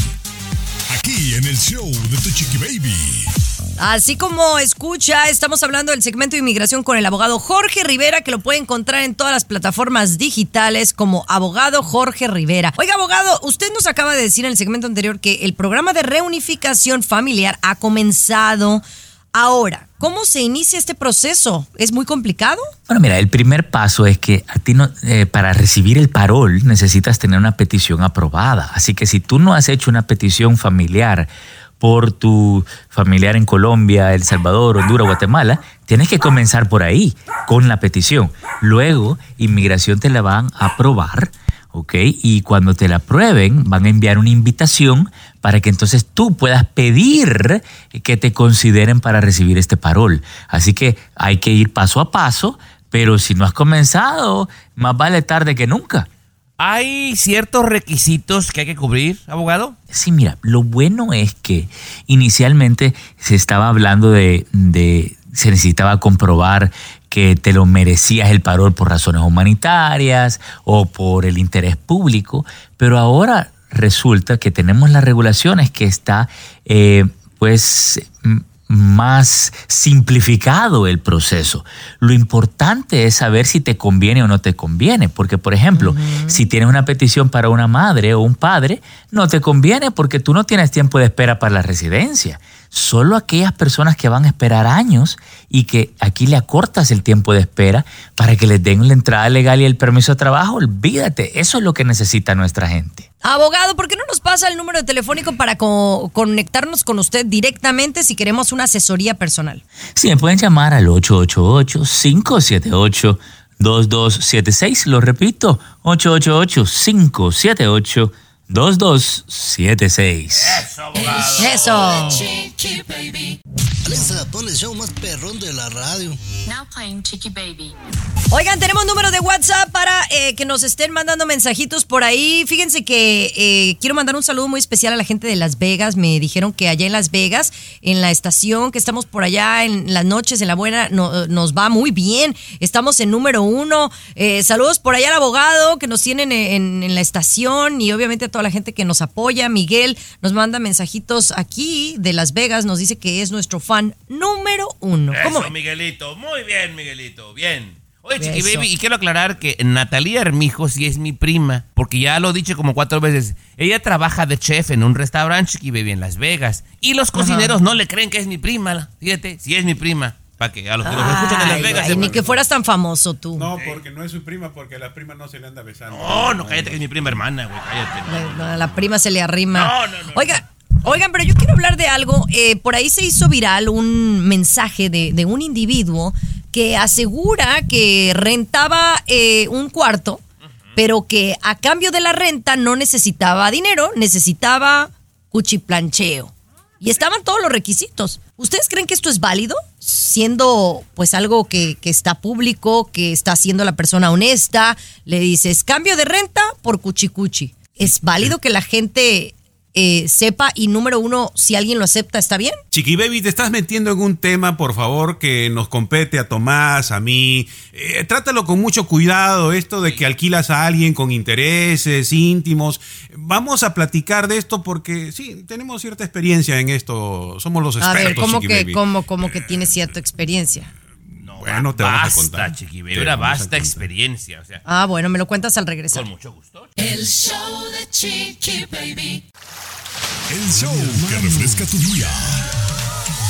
Aquí en el show de Tu Chiqui Baby. Así como escucha, estamos hablando del segmento de inmigración con el abogado Jorge Rivera, que lo puede encontrar en todas las plataformas digitales como abogado Jorge Rivera. Oiga, abogado, usted nos acaba de decir en el segmento anterior que el programa de reunificación familiar ha comenzado. Ahora, ¿cómo se inicia este proceso? ¿Es muy complicado? Bueno, mira, el primer paso es que a ti no, eh, para recibir el parol necesitas tener una petición aprobada. Así que si tú no has hecho una petición familiar por tu familiar en Colombia, El Salvador, Honduras, Guatemala, tienes que comenzar por ahí, con la petición. Luego, inmigración te la van a aprobar. ¿ok? Y cuando te la aprueben, van a enviar una invitación para que entonces tú puedas pedir que te consideren para recibir este parol. Así que hay que ir paso a paso, pero si no has comenzado, más vale tarde que nunca. ¿Hay ciertos requisitos que hay que cubrir, abogado? Sí, mira, lo bueno es que inicialmente se estaba hablando de, de se necesitaba comprobar que te lo merecías el parol por razones humanitarias o por el interés público, pero ahora resulta que tenemos las regulaciones que está, eh, pues, mm, más simplificado el proceso. Lo importante es saber si te conviene o no te conviene, porque por ejemplo, si tienes una petición para una madre o un padre, no te conviene porque tú no tienes tiempo de espera para la residencia. Solo aquellas personas que van a esperar años y que aquí le acortas el tiempo de espera para que les den la entrada legal y el permiso de trabajo, olvídate, eso es lo que necesita nuestra gente. Abogado, ¿por qué no nos pasa el número telefónico para co- conectarnos con usted directamente si queremos una asesoría personal? Sí, me pueden llamar al 888-578-2276. Lo repito, 888-578-2276. Eso. Chiqui Baby. Alexa, pon el show más perrón de la radio. Now playing Chiqui Baby. Oigan, tenemos número de WhatsApp para eh, que nos estén mandando mensajitos por ahí. Fíjense que eh, quiero mandar un saludo muy especial a la gente de Las Vegas. Me dijeron que allá en Las Vegas, en la estación, que estamos por allá en las noches, en la buena, no- nos va muy bien. Estamos en número uno. Eh, saludos por allá al abogado que nos tienen en, en la estación y obviamente a toda la gente que nos apoya. Miguel nos manda mensajitos aquí de Las Vegas. Nos dice que es nuestro fan número uno. ¿Cómo Eso? Miguelito. Muy bien, Miguelito. Bien. Oye, Chiqui Eso. Baby, y quiero aclarar que Natalia Hermijo sí es mi prima, porque ya lo he dicho como cuatro veces. Ella trabaja de chef en un restaurante, Chiqui Baby, en Las Vegas. Y los cocineros no le creen que es mi prima. Fíjate, sí es mi prima. Para que a los que nos escuchan en Las Vegas. ay, ni que fueras tan famoso tú. No, porque no es su prima, porque a la prima no se le anda besando. No, no, cállate que es mi prima hermana, güey, cállate. La, la prima se le arrima. No, no, no. Oiga, oigan, pero yo quiero hablar de algo. Eh, por ahí se hizo viral un mensaje de, de un individuo que asegura que rentaba eh, un cuarto, pero que a cambio de la renta no necesitaba dinero, necesitaba cuchiplancheo. Y estaban todos los requisitos. ¿Ustedes creen que esto es válido? Siendo pues algo que, que está público, que está haciendo la persona honesta, le dices cambio de renta por cuchicuchi. ¿Es válido que la gente eh, sepa y número uno, si alguien lo acepta, está bien? Chiqui Baby, te estás metiendo en un tema, por favor, que nos compete a Tomás, a mí. Eh, trátalo con mucho cuidado, esto de que alquilas a alguien con intereses íntimos. Vamos a platicar de esto porque sí, tenemos cierta experiencia en esto. Somos los A expertos, ver, ¿cómo Chiqui que, Baby. cómo, cómo que tiene cierta experiencia? Bueno, te vamos a Basta, contar. Chiqui Baby, Te una a vasta experiencia. O sea, Ah, bueno, me lo cuentas al regresar. con mucho gusto. El show de Chiqui Baby. El show que refresca tu día.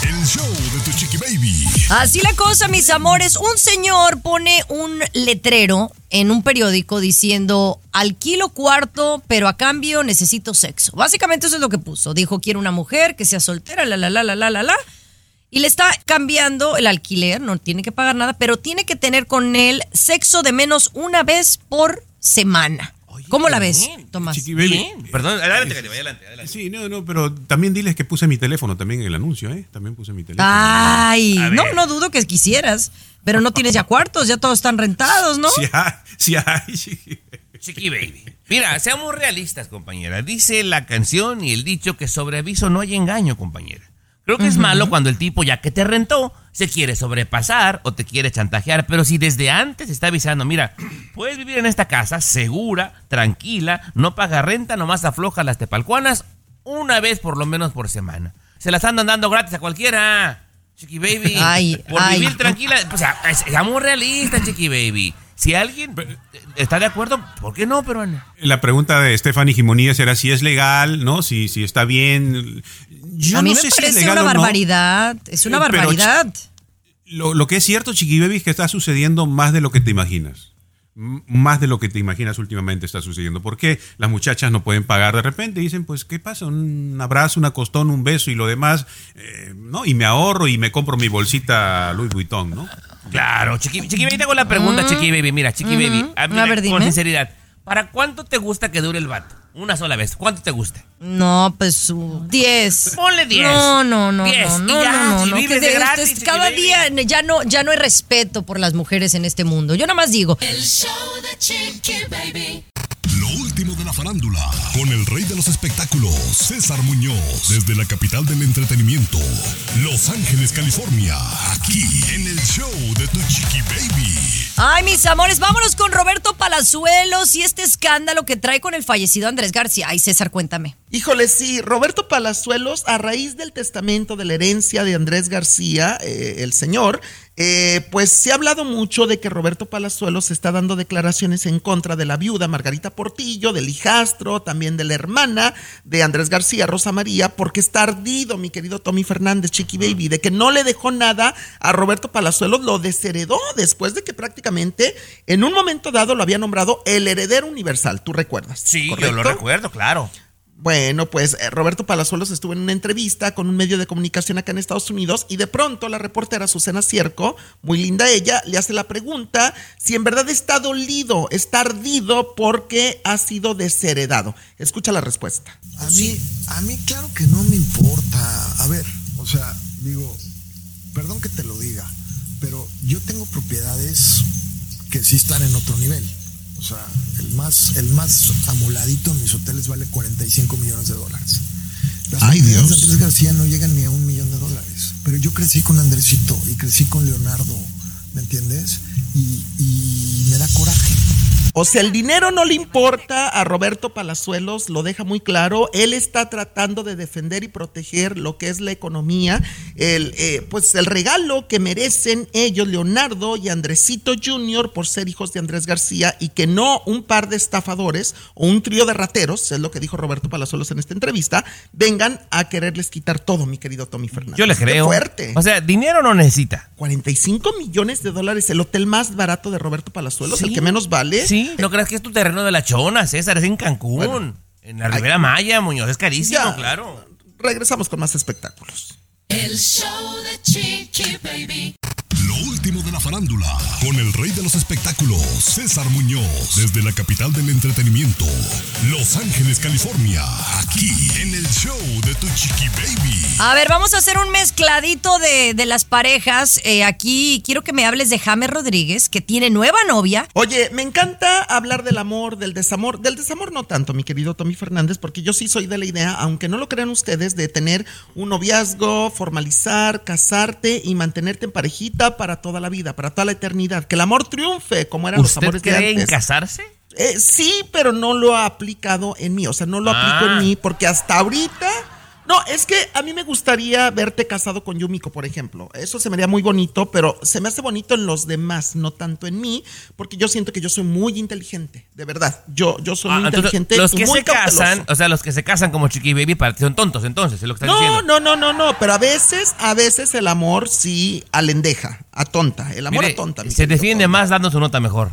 El show de tu chiqui baby. Así la cosa, mis amores. Un señor pone un letrero en un periódico diciendo alquilo cuarto, pero a cambio necesito sexo. Básicamente eso es lo que puso. Dijo quiero una mujer que sea soltera, la la la la la la la. Y le está cambiando el alquiler, no tiene que pagar nada, pero tiene que tener con él sexo de menos una vez por semana. ¿Cómo la ves, Tomás? Chiqui Baby. Bien. Perdón, adelante, Caribe, adelante, adelante. Sí, no, no, pero también diles que puse mi teléfono también en el anuncio, ¿eh? También puse mi teléfono. Ay, no, no dudo que quisieras, pero no tienes ya cuartos, ya todos están rentados, ¿no? [LAUGHS] Sí hay, sí hay, Chiqui Baby. Chiqui Baby. Mira, seamos realistas, compañera. Dice la canción y el dicho que sobre aviso no hay engaño, compañera. Creo que es malo cuando el tipo, ya que te rentó, se quiere sobrepasar o te quiere chantajear. Pero si desde antes está avisando, mira, puedes vivir en esta casa segura, tranquila, no paga renta, nomás afloja las tepalcuanas una vez por lo menos por semana. Se las andan dando gratis a cualquiera. Chiqui Baby. [LAUGHS] Ay, por ay. vivir tranquila. O sea, es- seamos realistas, Chiqui Baby. Si alguien está de acuerdo, ¿por qué no, peruano? La pregunta de Stephanie Jimonías era si es legal, ¿no? Si, si está bien. Yo a mí no me sé si parece es una no. barbaridad, es una Eh, barbaridad. Lo, lo que es cierto, Chiqui Baby, es que está sucediendo más de lo que te imaginas. M- Más de lo que te imaginas últimamente está sucediendo. ¿Por qué las muchachas no pueden pagar de repente? Dicen, pues, ¿qué pasa? Un abrazo, un acostón, un beso y lo demás, eh, ¿no? Y me ahorro y me compro mi bolsita Louis Vuitton, ¿no? Claro, Chiqui, Chiqui Baby, te hago la pregunta, Chiqui Baby. Mira, Chiqui. Baby, a, dime. con sinceridad, ¿para cuánto te gusta que dure el vato? Una sola vez. ¿Cuánto te gusta? No, pues uh, 10. Ponle 10. No, no, no, 10, no, y no, ya, no, no, no, que de gratis, Chiqui cada día ya no, ya no hay respeto por las mujeres en este mundo. Yo nada más digo, El show de Chiqui Baby. Lo último de la farándula. Con el rey de los espectáculos, César Muñoz. Desde la capital del entretenimiento, Los Ángeles, California. Aquí en el show de tu chiqui baby. Ay, mis amores, vámonos con Roberto Palazuelos y este escándalo que trae con el fallecido Andrés García. Ay, César, cuéntame. Híjole, sí, Roberto Palazuelos, a raíz del testamento de la herencia de Andrés García, eh, el señor, eh, pues se ha hablado mucho de que Roberto Palazuelos está dando declaraciones en contra de la viuda Margarita Portillo, del hijastro, también de la hermana de Andrés García, Rosa María, porque está ardido, mi querido Tommy Fernández, Chiqui Baby, de que no le dejó nada a Roberto Palazuelos, lo desheredó después de que prácticamente en un momento dado lo había nombrado el heredero universal, ¿tú recuerdas? Sí, yo ¿correcto? lo recuerdo, claro. Bueno, pues eh, Roberto Palazuelos estuvo en una entrevista con un medio de comunicación acá en Estados Unidos y de pronto la reportera Susana Cierco, muy linda ella, le hace la pregunta si en verdad está dolido, está ardido porque ha sido desheredado. Escucha la respuesta. A mí, a mí claro que no me importa. A ver, o sea, digo, perdón que te lo diga, pero yo tengo propiedades que sí están en otro nivel. O sea, el más, el más amoladito en mis hoteles vale 45 millones de dólares. Las Ay, propiedades de Dios. Andrés García no llegan ni a un millón de dólares. Pero yo crecí con Andresito y crecí con Leonardo, ¿me entiendes? Y, y me da coraje. O sea, el dinero no le importa a Roberto Palazuelos, lo deja muy claro. Él está tratando de defender y proteger lo que es la economía, el, eh, pues el regalo que merecen ellos, Leonardo y Andresito Jr., por ser hijos de Andrés García, y que no un par de estafadores o un trío de rateros, es lo que dijo Roberto Palazuelos en esta entrevista, vengan a quererles quitar todo, mi querido Tommy Fernández. Yo le Qué creo. fuerte. O sea, dinero no necesita. 45 millones de dólares, el hotel más barato de Roberto Palazuelos, el que menos vale. Sí, no creas que es tu terreno de la chona, César, es en Cancún. en la Ribera Maya, Muñoz, es carísimo, Ya. claro. Regresamos con más espectáculos. El show de Chiqui Baby. Lo último de la farándula, con el rey de los espectáculos, César Muñoz, desde la capital del entretenimiento, Los Ángeles, California, aquí en el show de Tu Chiqui Baby. A ver, vamos a hacer un mezcladito de, de las parejas. Eh, aquí quiero que me hables de James Rodríguez, que tiene nueva novia. Oye, me encanta hablar del amor, del desamor. Del desamor no tanto, mi querido Tommy Fernández, porque yo sí soy de la idea, aunque no lo crean ustedes, de tener un noviazgo, formalizar, casarte y mantenerte en parejita para toda la vida, para toda la eternidad. Que el amor triunfe, como eran los ¿Usted amores de cree en antes. casarse? Eh, sí, pero no lo ha aplicado en mí. O sea, no lo aplico Ah. en mí porque hasta ahorita. No, es que a mí me gustaría verte casado con Yumiko, por ejemplo. Eso se me haría muy bonito, pero se me hace bonito en los demás, no tanto en mí, porque yo siento que yo soy muy inteligente, de verdad. Yo, yo soy Ah, muy entonces, inteligente. los que muy se casan, o sea, los que se casan como Chiqui Baby para ti son tontos, entonces, es lo que estás No, diciendo. no, no, no, no, pero a veces, a veces el amor sí alendeja, atonta. El amor Mire, atonta. mi se defiende más dando su nota mejor.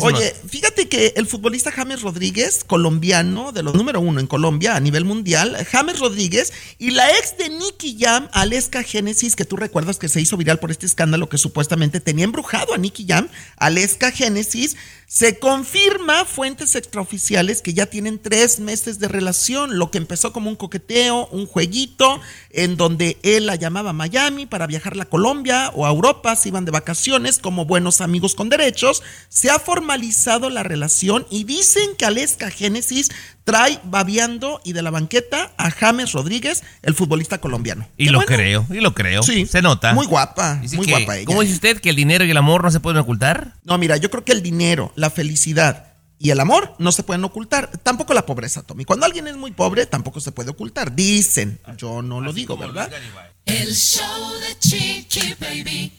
Oye, fíjate que el futbolista James Rodríguez, colombiano, de los número uno en Colombia a nivel mundial, James Rodríguez y la ex de Nicky Jam, Aleska Genesis, que tú recuerdas que se hizo viral por este escándalo que supuestamente tenía embrujado a Nicky Jam, Aleska Genesis, se confirma fuentes extraoficiales que ya tienen tres meses de relación, lo que empezó como un coqueteo, un jueguito, en donde él la llamaba Miami para viajar a Colombia o a Europa, se iban de vacaciones como buenos amigos con derechos, se ha formalizado la relación y dicen que Aleska Génesis trae babeando y de la banqueta a James Rodríguez, el futbolista colombiano. Y Qué lo bueno. creo, y lo creo. Sí, Se nota. Muy guapa, Dice muy que- guapa ella. ¿Cómo dice usted que el dinero y el amor no se pueden ocultar? No, mira, yo creo que el dinero, la felicidad y el amor no se pueden ocultar. Tampoco la pobreza, Tommy. Cuando alguien es muy pobre, tampoco se puede ocultar. Dicen, yo no lo digo, ¿verdad? El show de Chiqui Baby.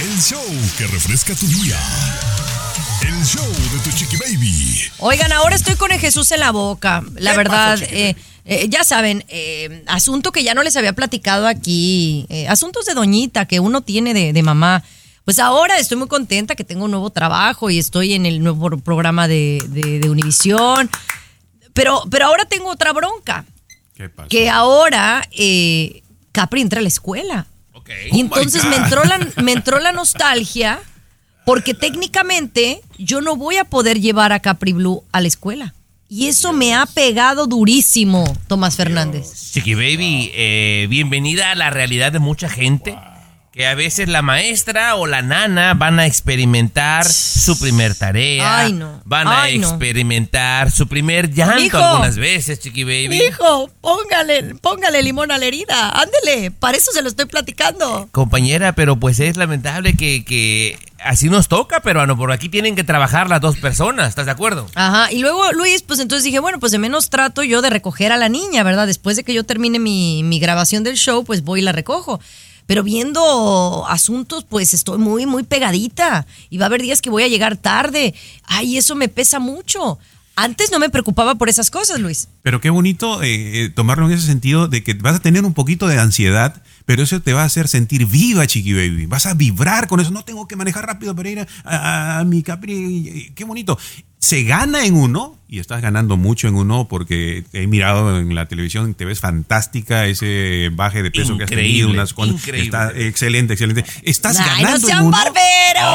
El show que refresca tu día. El show de Tu Chiqui Baby. Oigan, ahora estoy con el Jesús en la boca. La ¿Qué verdad, pasó, eh, eh, ya saben, eh, asunto que ya no les había platicado aquí, eh, asuntos de doñita que uno tiene de, de mamá. Pues ahora estoy muy contenta que tengo un nuevo trabajo y estoy en el nuevo programa de, de, de Univisión. Pero, pero ahora tengo otra bronca. ¿Qué pasa? Que ahora eh, Capri entra a la escuela. Y Oh entonces me entró, la, [LAUGHS] me entró la nostalgia porque técnicamente yo no voy a poder llevar a Capri Blue a la escuela. Y eso me ha pegado durísimo, Tomás Fernández. Chiqui Baby, eh, bienvenida a la realidad de mucha gente que a veces la maestra o la nana van a experimentar su primer tarea. Ay, no. Van a no. experimentar su primer llanto algunas veces, chiqui baby. Hijo, póngale, póngale limón a la herida. Ándele, para eso se lo estoy platicando. Compañera, pero pues es lamentable que, que así nos toca, pero bueno, por aquí tienen que trabajar las dos personas, ¿estás de acuerdo? Ajá, y luego Luis, pues entonces dije, bueno, pues de menos trato yo de recoger a la niña, ¿verdad? Después de que yo termine mi, mi grabación del show, pues voy y la recojo. Pero viendo asuntos, pues estoy muy, muy pegadita. Y va a haber días que voy a llegar tarde. Ay, eso me pesa mucho. Antes no me preocupaba por esas cosas, Luis. Pero qué bonito eh, eh, tomarlo en ese sentido de que vas a tener un poquito de ansiedad, pero eso te va a hacer sentir viva, Chiqui Baby. Vas a vibrar con eso. No tengo que manejar rápido para ir a, a- a mi Capri. Qué bonito. Se gana en uno y estás ganando mucho en uno porque he mirado en la televisión, te ves fantástica, ese baje de peso que has tenido. Unas está excelente, excelente. Estás no ganando sean en uno.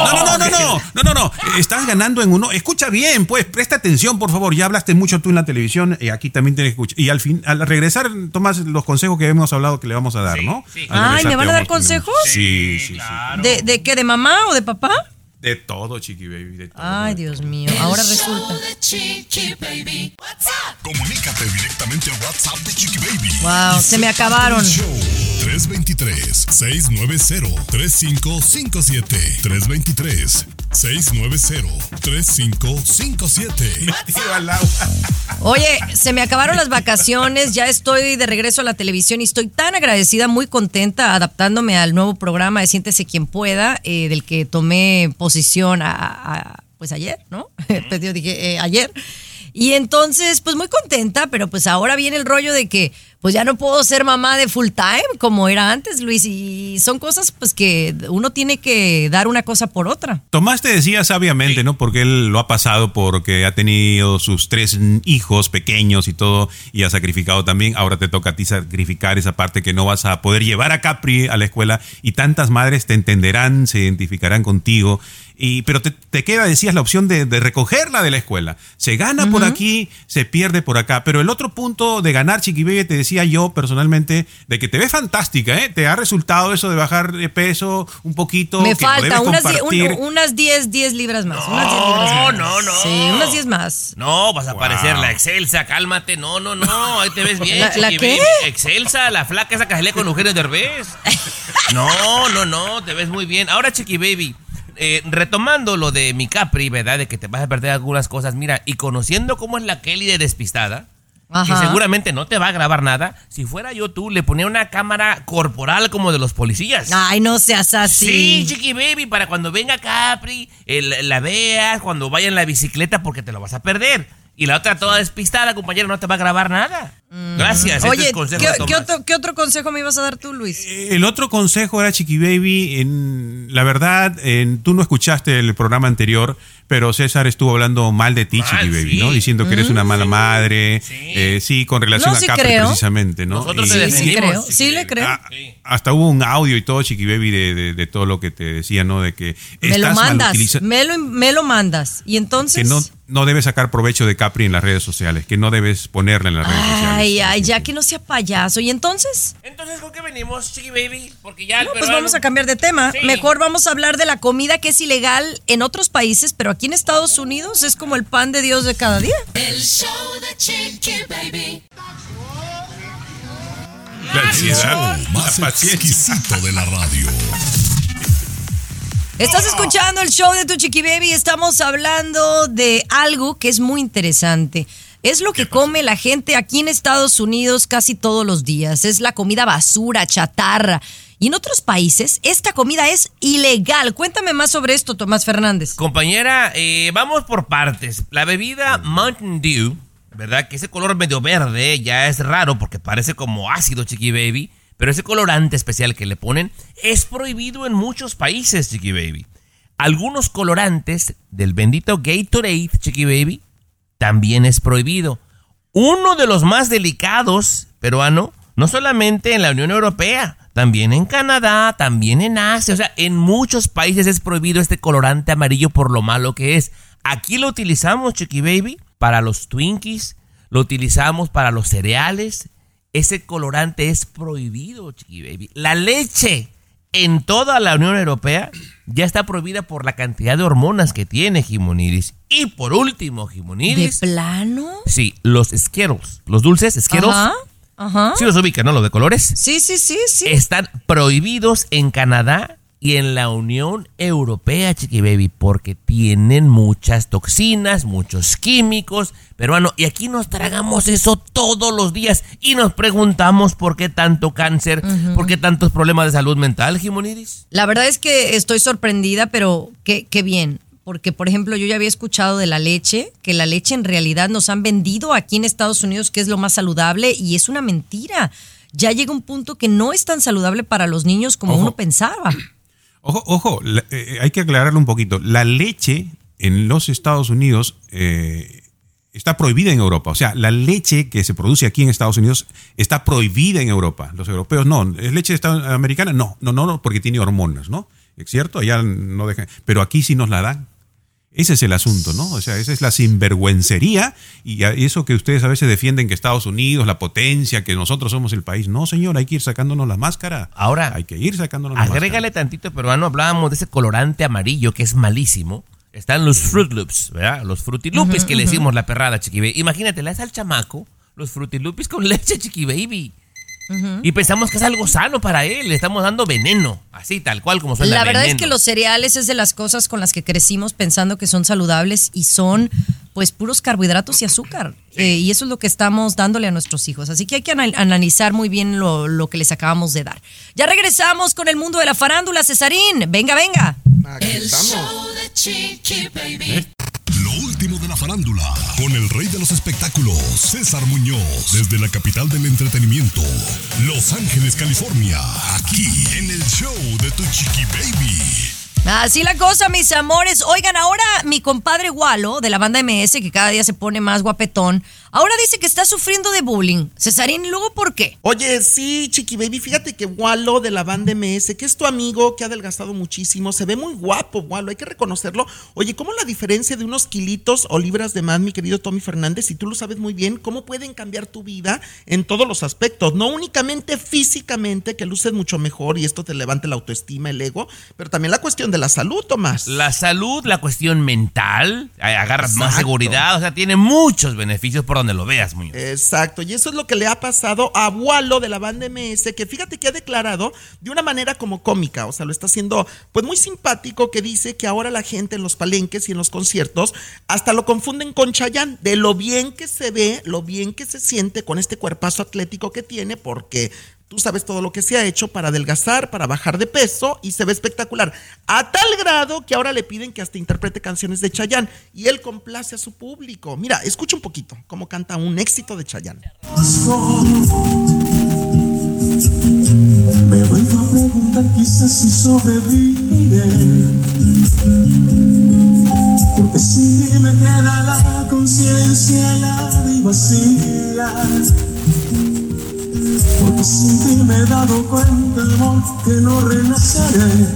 No, no, no, no, no, no, no, no. Estás ganando en uno. Escucha bien, pues, presta atención, por favor. Ya hablaste mucho tú en la televisión y aquí también también tienes que escuchar. Y al fin, al regresar, tomas los consejos que hemos hablado que le vamos a dar, sí, ¿no? Sí. Ay, ¿me van a dar consejos? Sí, sí, sí. Claro. ¿De, ¿De qué? ¿De mamá o de papá? De todo, Chiqui Baby. De todo, Ay, Dios mío. Ahora resulta. Comunícate directamente a WhatsApp de Chiqui Baby. Wow, se me acabaron. 323-690-3557. 323 690-3557. Oye, se me acabaron las vacaciones, ya estoy de regreso a la televisión y estoy tan agradecida, muy contenta, adaptándome al nuevo programa de Siéntese quien pueda, eh, del que tomé posición pues ayer, ¿no? [LAUGHS] Pues dije, eh, ayer. Y entonces, pues muy contenta, pero pues ahora viene el rollo de que pues ya no puedo ser mamá de full time como era antes, Luis, y son cosas pues que uno tiene que dar una cosa por otra. Tomás te decía sabiamente, ¿no? Porque él lo ha pasado porque ha tenido sus tres hijos pequeños y todo, y ha sacrificado también. Ahora te toca a ti sacrificar esa parte que no vas a poder llevar a Capri a la escuela, y tantas madres te entenderán, se identificarán contigo. Y, pero te, te queda, decías, la opción de, de recogerla de la escuela. Se gana por aquí, se pierde por acá. Pero el otro punto de ganar, Chiquibebe, te decía yo personalmente, de que te ves fantástica, ¿eh? Te ha resultado eso de bajar de peso un poquito. Me que falta unas, un- unas 10, 10 libras más. unas 10 libras más. no, no. Sí, unas 10 más. No, vas a parecer la Excelsa, cálmate. No, no, no, ahí te ves bien. ¿La- la chiqui qué? baby. Excelsa, la flaca esa que salía con Eugenio Derbez. [LAUGHS] No, no, no, te ves muy bien. Ahora, Chiqui Baby, eh, retomando lo de mi Capri, ¿verdad? De que te vas a perder algunas cosas. Mira, y conociendo cómo es la Kelly de despistada, Ajá. que seguramente no te va a grabar nada, si fuera yo tú, le ponía una cámara corporal como de los policías. Ay, no seas así. Sí, Chiqui Baby, para cuando venga Capri, la, la veas, cuando vaya en la bicicleta, porque te lo vas a perder. Y la otra toda despistada, compañero, no te va a grabar nada. Gracias. este Oye, es consejo ¿qué, qué otro, qué otro consejo me ibas a dar tú, Luis? El otro consejo era Chiqui Baby. En, la verdad, en- tú no escuchaste el programa anterior, pero César estuvo hablando mal de ti, Chiqui Baby, ¿no? Diciendo que eres una mala madre. eh, Sí, con relación No, a sí Capri, creo. precisamente, ¿no? Nosotros Y- te Sí, sí creo. Sí le creo. Ah, hasta hubo un audio y todo, Chiqui Baby, de, de- de todo lo que te decía, ¿no? De que Me lo mandas. Me lo, me lo mandas. Y entonces. que no, no debes sacar provecho de Capri en las redes sociales, que no debes ponerla en las redes sociales. Ay, ay, ya que no sea payaso. ¿Y entonces? Entonces, ¿con qué venimos, Chiqui Baby? Porque ya el No, pues vamos a cambiar de tema. Sí. Mejor vamos a hablar de la comida que es ilegal en otros países, pero aquí en Estados Unidos es como el pan de Dios de cada día. El show de Chiqui Baby. La ansiedad, más exquisito de la radio. Estás escuchando el show de tu chiqui baby. Estamos hablando de algo que es muy interesante. Es lo que come la gente aquí en Estados Unidos casi todos los días. Es la comida basura, chatarra. Y en otros países, esta comida es ilegal. Cuéntame más sobre esto, Tomás Fernández. Compañera, eh, vamos por partes. La bebida Mountain Dew, ¿verdad? Que ese color medio verde ya es raro porque parece como ácido, Chiqui Baby. Pero ese colorante especial que le ponen es prohibido en muchos países, Chiqui Baby. Algunos colorantes del bendito Gatorade, Chiqui Baby, también es prohibido. Uno de los más delicados peruano, no solamente en la Unión Europea, también en Canadá, también en Asia, o sea, en muchos países es prohibido este colorante amarillo por lo malo que es. Aquí lo utilizamos, Chiqui Baby, para los Twinkies, lo utilizamos para los cereales. Ese colorante es prohibido, Chiqui Baby. La leche en toda la Unión Europea ya está prohibida por la cantidad de hormonas que tiene Jimonidis. Y por último, Jimonidis. ¿De plano? Sí, los Skittles, los dulces Skittles. Ajá. Ajá. Sí los ubican, ¿no? Los de colores. Sí, sí, sí, sí. Están prohibidos en Canadá y en la Unión Europea, Chiqui Baby, porque tienen muchas toxinas, muchos químicos. Peruano, y aquí nos tragamos eso todos los días y nos preguntamos por qué tanto cáncer, por qué tantos problemas de salud mental, Jimonidis. La verdad es que estoy sorprendida, pero qué, qué bien. Porque, por ejemplo, yo ya había escuchado de la leche, que la leche en realidad nos han vendido aquí en Estados Unidos que es lo más saludable y es una mentira. Ya llega un punto que no es tan saludable para los niños como Ojo. uno pensaba. Ojo, ojo, la- eh, hay que aclararlo un poquito. La leche en los Estados Unidos eh, está prohibida en Europa. O sea, la leche que se produce aquí en Estados Unidos está prohibida en Europa. Los europeos no. ¿Es leche americana? No, no, no, no, porque tiene hormonas, ¿no? ¿Es cierto? Allá no dejan. Pero aquí sí nos la dan. Ese es el asunto, ¿no? O sea, esa es la sinvergüencería y eso que ustedes a veces defienden que Estados Unidos, la potencia, que nosotros somos el país. No, señor, hay que ir sacándonos la máscara. Ahora, hay que ir sacándonos la máscara. Agrégale tantito, peruano, hablábamos de ese colorante amarillo que es malísimo. Están los Fruit Loops, ¿verdad? Los Fruity Loops Ujú, que le ujú. decimos la perrada, Chiqui Baby. Imagínate, le das al chamaco los Fruity Loops con [LAUGHS] leche, Chiqui Baby. Y pensamos que es algo sano para él. Le estamos dando veneno, así tal cual como suena La verdad es que los cereales es de las cosas con las que crecimos pensando que son saludables y son pues puros carbohidratos y azúcar. Eh, y eso es lo que estamos dándole a nuestros hijos. Así que hay que anal- analizar muy bien lo, lo que les acabamos de dar. Ya regresamos con el mundo de la farándula, Cesarín. Venga, venga. El show de Chiqui Baby. Lo último de la farándula, con el rey de los espectáculos, César Muñoz, desde la capital del entretenimiento, Los Ángeles, California, aquí en el show de Tu Chiqui Baby. Así la cosa, mis amores. Oigan, ahora mi compadre Walo de la banda MS, que cada día se pone más guapetón, ahora dice que está sufriendo de bullying. Cesarín, ¿y luego por qué? Oye, sí, Chiqui Baby, fíjate que Walo de la banda MS, que es tu amigo que ha adelgazado muchísimo, se ve muy guapo, Walo, hay que reconocerlo. Oye, ¿cómo la diferencia de unos kilitos o libras de más, mi querido Tommy Fernández, y tú lo sabes muy bien, cómo pueden cambiar tu vida en todos los aspectos, no únicamente físicamente, que luces mucho mejor y esto te levante la autoestima, el ego, pero también la cuestión de la salud, Tomás. La salud, la cuestión mental, eh, agarras más seguridad, o sea, tiene muchos beneficios por donde lo veas, Muñoz. Exacto, y eso es lo que le ha pasado a Walo de la banda MS, que fíjate que ha declarado de una manera como cómica, o sea, lo está haciendo pues muy simpático, que dice que ahora la gente en los palenques y en los conciertos hasta lo confunden con Chayanne, de lo bien que se ve, lo bien que se siente con este cuerpazo atlético que tiene, porque tú sabes todo lo que se ha hecho para adelgazar, para bajar de peso, y se ve espectacular, a tal grado que ahora le piden que hasta interprete canciones de Chayanne, y él complace a su público. Mira, escucha un poquito cómo canta un éxito de Chayanne. Me vuelvo a preguntar quizás si Porque ti me queda la conciencia y vacía Porque sin ti me he dado cuenta, amor, que no renaceré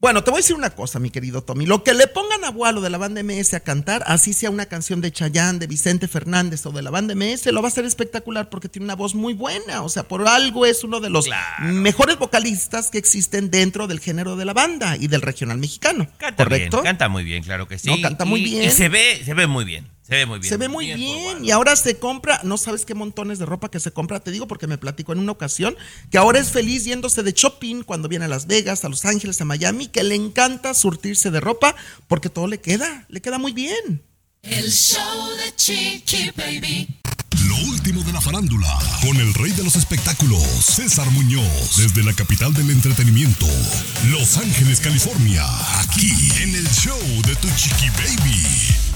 Bueno, te voy a decir una cosa, mi querido Tommy. Lo que le pongan a Walo de la banda MS a cantar, así sea una canción de Chayanne, de Vicente Fernández o de la banda MS, lo va a hacer espectacular porque tiene una voz muy buena. O sea, por algo es uno de los mejores vocalistas que existen dentro del género de la banda y del regional mexicano. Canta ¿Correcto? bien, canta muy bien, claro que sí. No, canta muy bien. Y se ve, se ve muy bien, se ve muy bien. Se ve muy bien y ahora se compra, no sabes qué montones de ropa que se compra, te digo porque me platicó en una ocasión que ahora es feliz yéndose de shopping cuando viene a Las Vegas, a Los Ángeles, a Miami, que le encanta surtirse de ropa porque todo le queda, le queda muy bien. El show de Chiqui Baby. Último de la farándula, con el rey de los espectáculos, César Muñoz, desde la capital del entretenimiento, Los Ángeles, California, aquí en el show de Tu Chiqui Baby.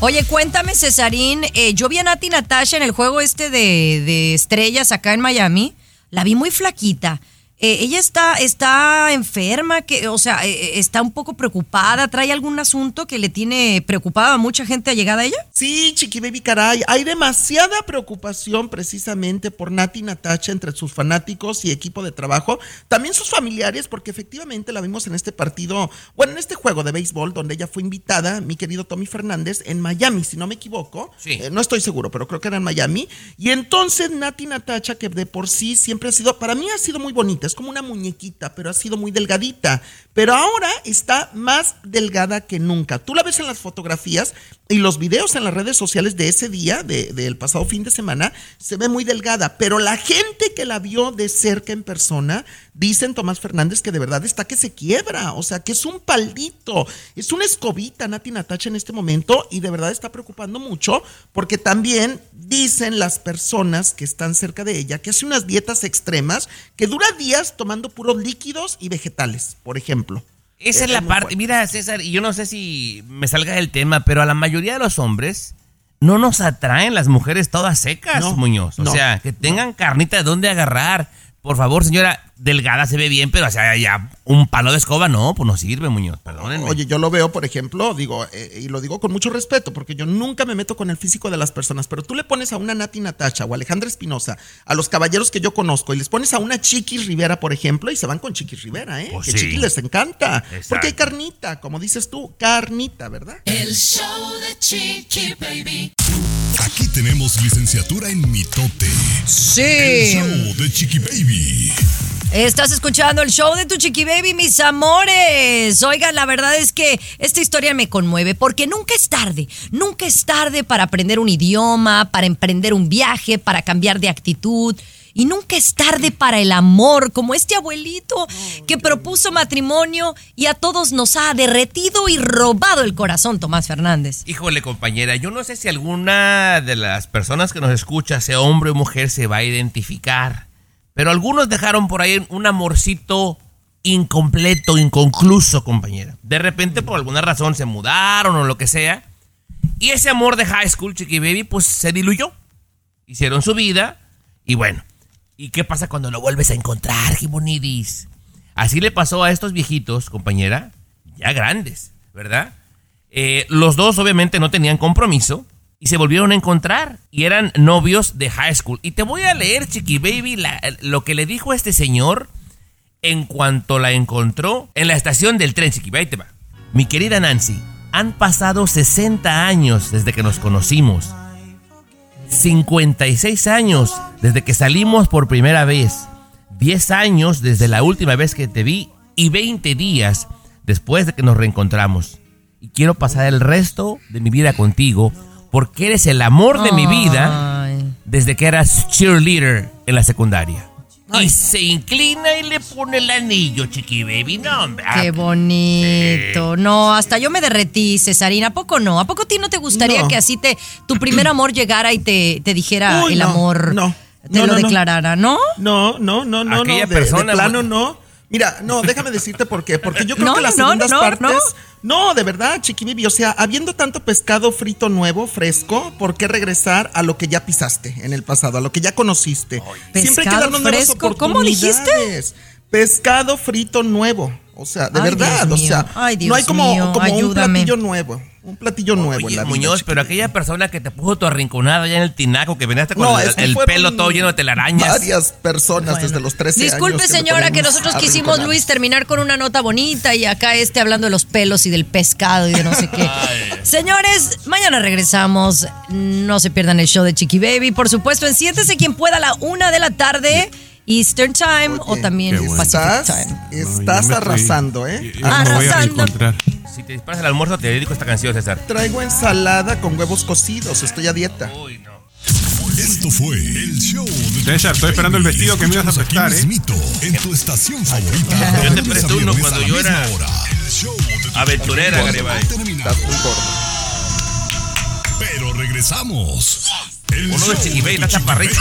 Oye, cuéntame, Cesarín. eh, yo vi a Nati Natasha en el juego este de, de estrellas acá en Miami. La vi muy flaquita. Eh, ella está, está enferma, que, o sea, eh, está un poco preocupada. ¿Trae algún asunto que le tiene preocupada a mucha gente llegada a ella? Sí, Chiqui Baby, caray. Hay demasiada preocupación precisamente por Nati Natacha entre sus fanáticos y equipo de trabajo. También sus familiares, porque efectivamente la vimos en este partido, bueno, en este juego de béisbol, donde ella fue invitada, mi querido Tommy Fernández, en Miami, si no me equivoco. Sí. Eh, no estoy seguro, pero creo que era en Miami. Y entonces Nati Natacha, que de por sí siempre ha sido, para mí ha sido muy bonita, es como una muñequita, pero ha sido muy delgadita. Pero ahora está más delgada que nunca. Tú la ves en las fotografías y los videos en las redes sociales de ese día, de- del pasado fin de semana, se ve muy delgada. Pero la gente que la vio de cerca en persona, dicen Tomás Fernández que de verdad está que se quiebra. O sea, que es un paldito, es una escobita Nati Natacha en este momento y de verdad está preocupando mucho porque también dicen las personas que están cerca de ella que hace unas dietas extremas que dura días tomando puros líquidos y vegetales, por ejemplo. Esa es la parte. Mira, César, y yo no sé si me salga del tema, pero a la mayoría de los hombres no nos atraen las mujeres todas secas, No, Muñoz. O no, sea, que tengan carnita de dónde agarrar. Por favor, señora, delgada se ve bien, pero o sea, ya un palo de escoba no, pues no sirve, Muñoz. Perdónenme. Oye, yo lo veo, por ejemplo, digo, eh, y lo digo con mucho respeto, porque yo nunca me meto con el físico de las personas, pero tú le pones a una Nati Natacha o Alejandra Espinosa, a los caballeros que yo conozco, y les pones a una Chiquis Rivera, por ejemplo, y se van con Chiquis Rivera, ¿eh? Pues que sí. Chiquis les encanta. Exacto. Porque hay carnita, como dices tú, carnita, ¿verdad? El show de Chiqui Baby. Aquí tenemos licenciatura en mitote. Sí. El show de Chiqui Baby. Estás escuchando el show de tu chiqui baby, mis amores. Oigan, la verdad es que esta historia me conmueve porque nunca es tarde. Nunca es tarde para aprender un idioma, para emprender un viaje, para cambiar de actitud. Y nunca es tarde para el amor, como este abuelito que propuso matrimonio y a todos nos ha derretido y robado el corazón, Tomás Fernández. Híjole, compañera, yo no sé si alguna de las personas que nos escucha, sea hombre o mujer, se va a identificar. Pero algunos dejaron por ahí un amorcito incompleto, inconcluso, compañera. De repente, por alguna razón, se mudaron o lo que sea. Y ese amor de high school, chiqui baby, pues se diluyó. Hicieron su vida y bueno. ¿Y qué pasa cuando lo vuelves a encontrar, Gimonidis? Así le pasó a estos viejitos, compañera, ya grandes, ¿verdad? Eh, los dos obviamente no tenían compromiso y se volvieron a encontrar y eran novios de high school. Y te voy a leer, Chiqui Baby, lo que le dijo a este señor en cuanto la encontró en la estación del tren, Chiqui. Ahí te va. Mi querida Nancy, han pasado 60 años desde que nos conocimos. 56 años desde que salimos por primera vez. 10 años desde la última vez que te vi y 20 días después de que nos reencontramos. Y quiero pasar el resto de mi vida contigo porque eres el amor de mi vida desde que eras cheerleader en la secundaria. Y se inclina y le pone el anillo, chiqui baby. No, hombre. Qué bonito. No, hasta yo me derretí, Cesarina. ¿A poco no? ¿A poco a ti no te gustaría No. que así te tu primer amor llegara y te, te dijera Uy, el no, amor? no. Te No, lo no, no. declarara, ¿no? No, no, no, no, Aquella no. De, persona, de plano pues- no. Mira, no, déjame decirte por qué. Porque yo creo No, que las no, segundas no, partes. no. No, de verdad, Chiqui Baby, O sea, habiendo tanto pescado frito nuevo, fresco, ¿por qué regresar a lo que ya pisaste en el pasado, a lo que ya conociste? Siempre hay que ¿Pescado darnos nuevas fresco? ¿Cómo dijiste? oportunidades. Pescado frito nuevo. O sea, de Ay, verdad, Dios o sea, mío. Ay, Dios no hay como, mío, como un platillo nuevo. Un platillo nuevo en la Muñoz, pero aquella persona que te puso tu arrinconado allá en el tinaco, que venías con No, el, pelo todo lleno de telarañas. Varias personas desde los 13 años. Disculpe, que me señora, que nosotros quisimos. Luis, terminar con una nota bonita y acá este hablando de los pelos y del pescado y de no sé qué. [LAUGHS] Señores, mañana regresamos. No se pierdan el show de Chiqui Baby. Por supuesto, en Siéntese quien pueda a la una de la tarde, Eastern Time o también bueno. Pacific Estás- Time. Estás estoy- arrasando, ¿eh? Yo me voy a Arrasando. Si te disparas el almuerzo, te dedico esta canción, César. Traigo ensalada con huevos cocidos. Estoy a dieta. Esto fue el show de César, estoy esperando el vestido que me ibas a prestar, ¿eh? Mito en tu estación favorita. Yo te presté uno cuando yo era hora. El show de tu aventurera, Garibay. Pero regresamos. El Uno de show Chiqui Baby, de la chaparrita.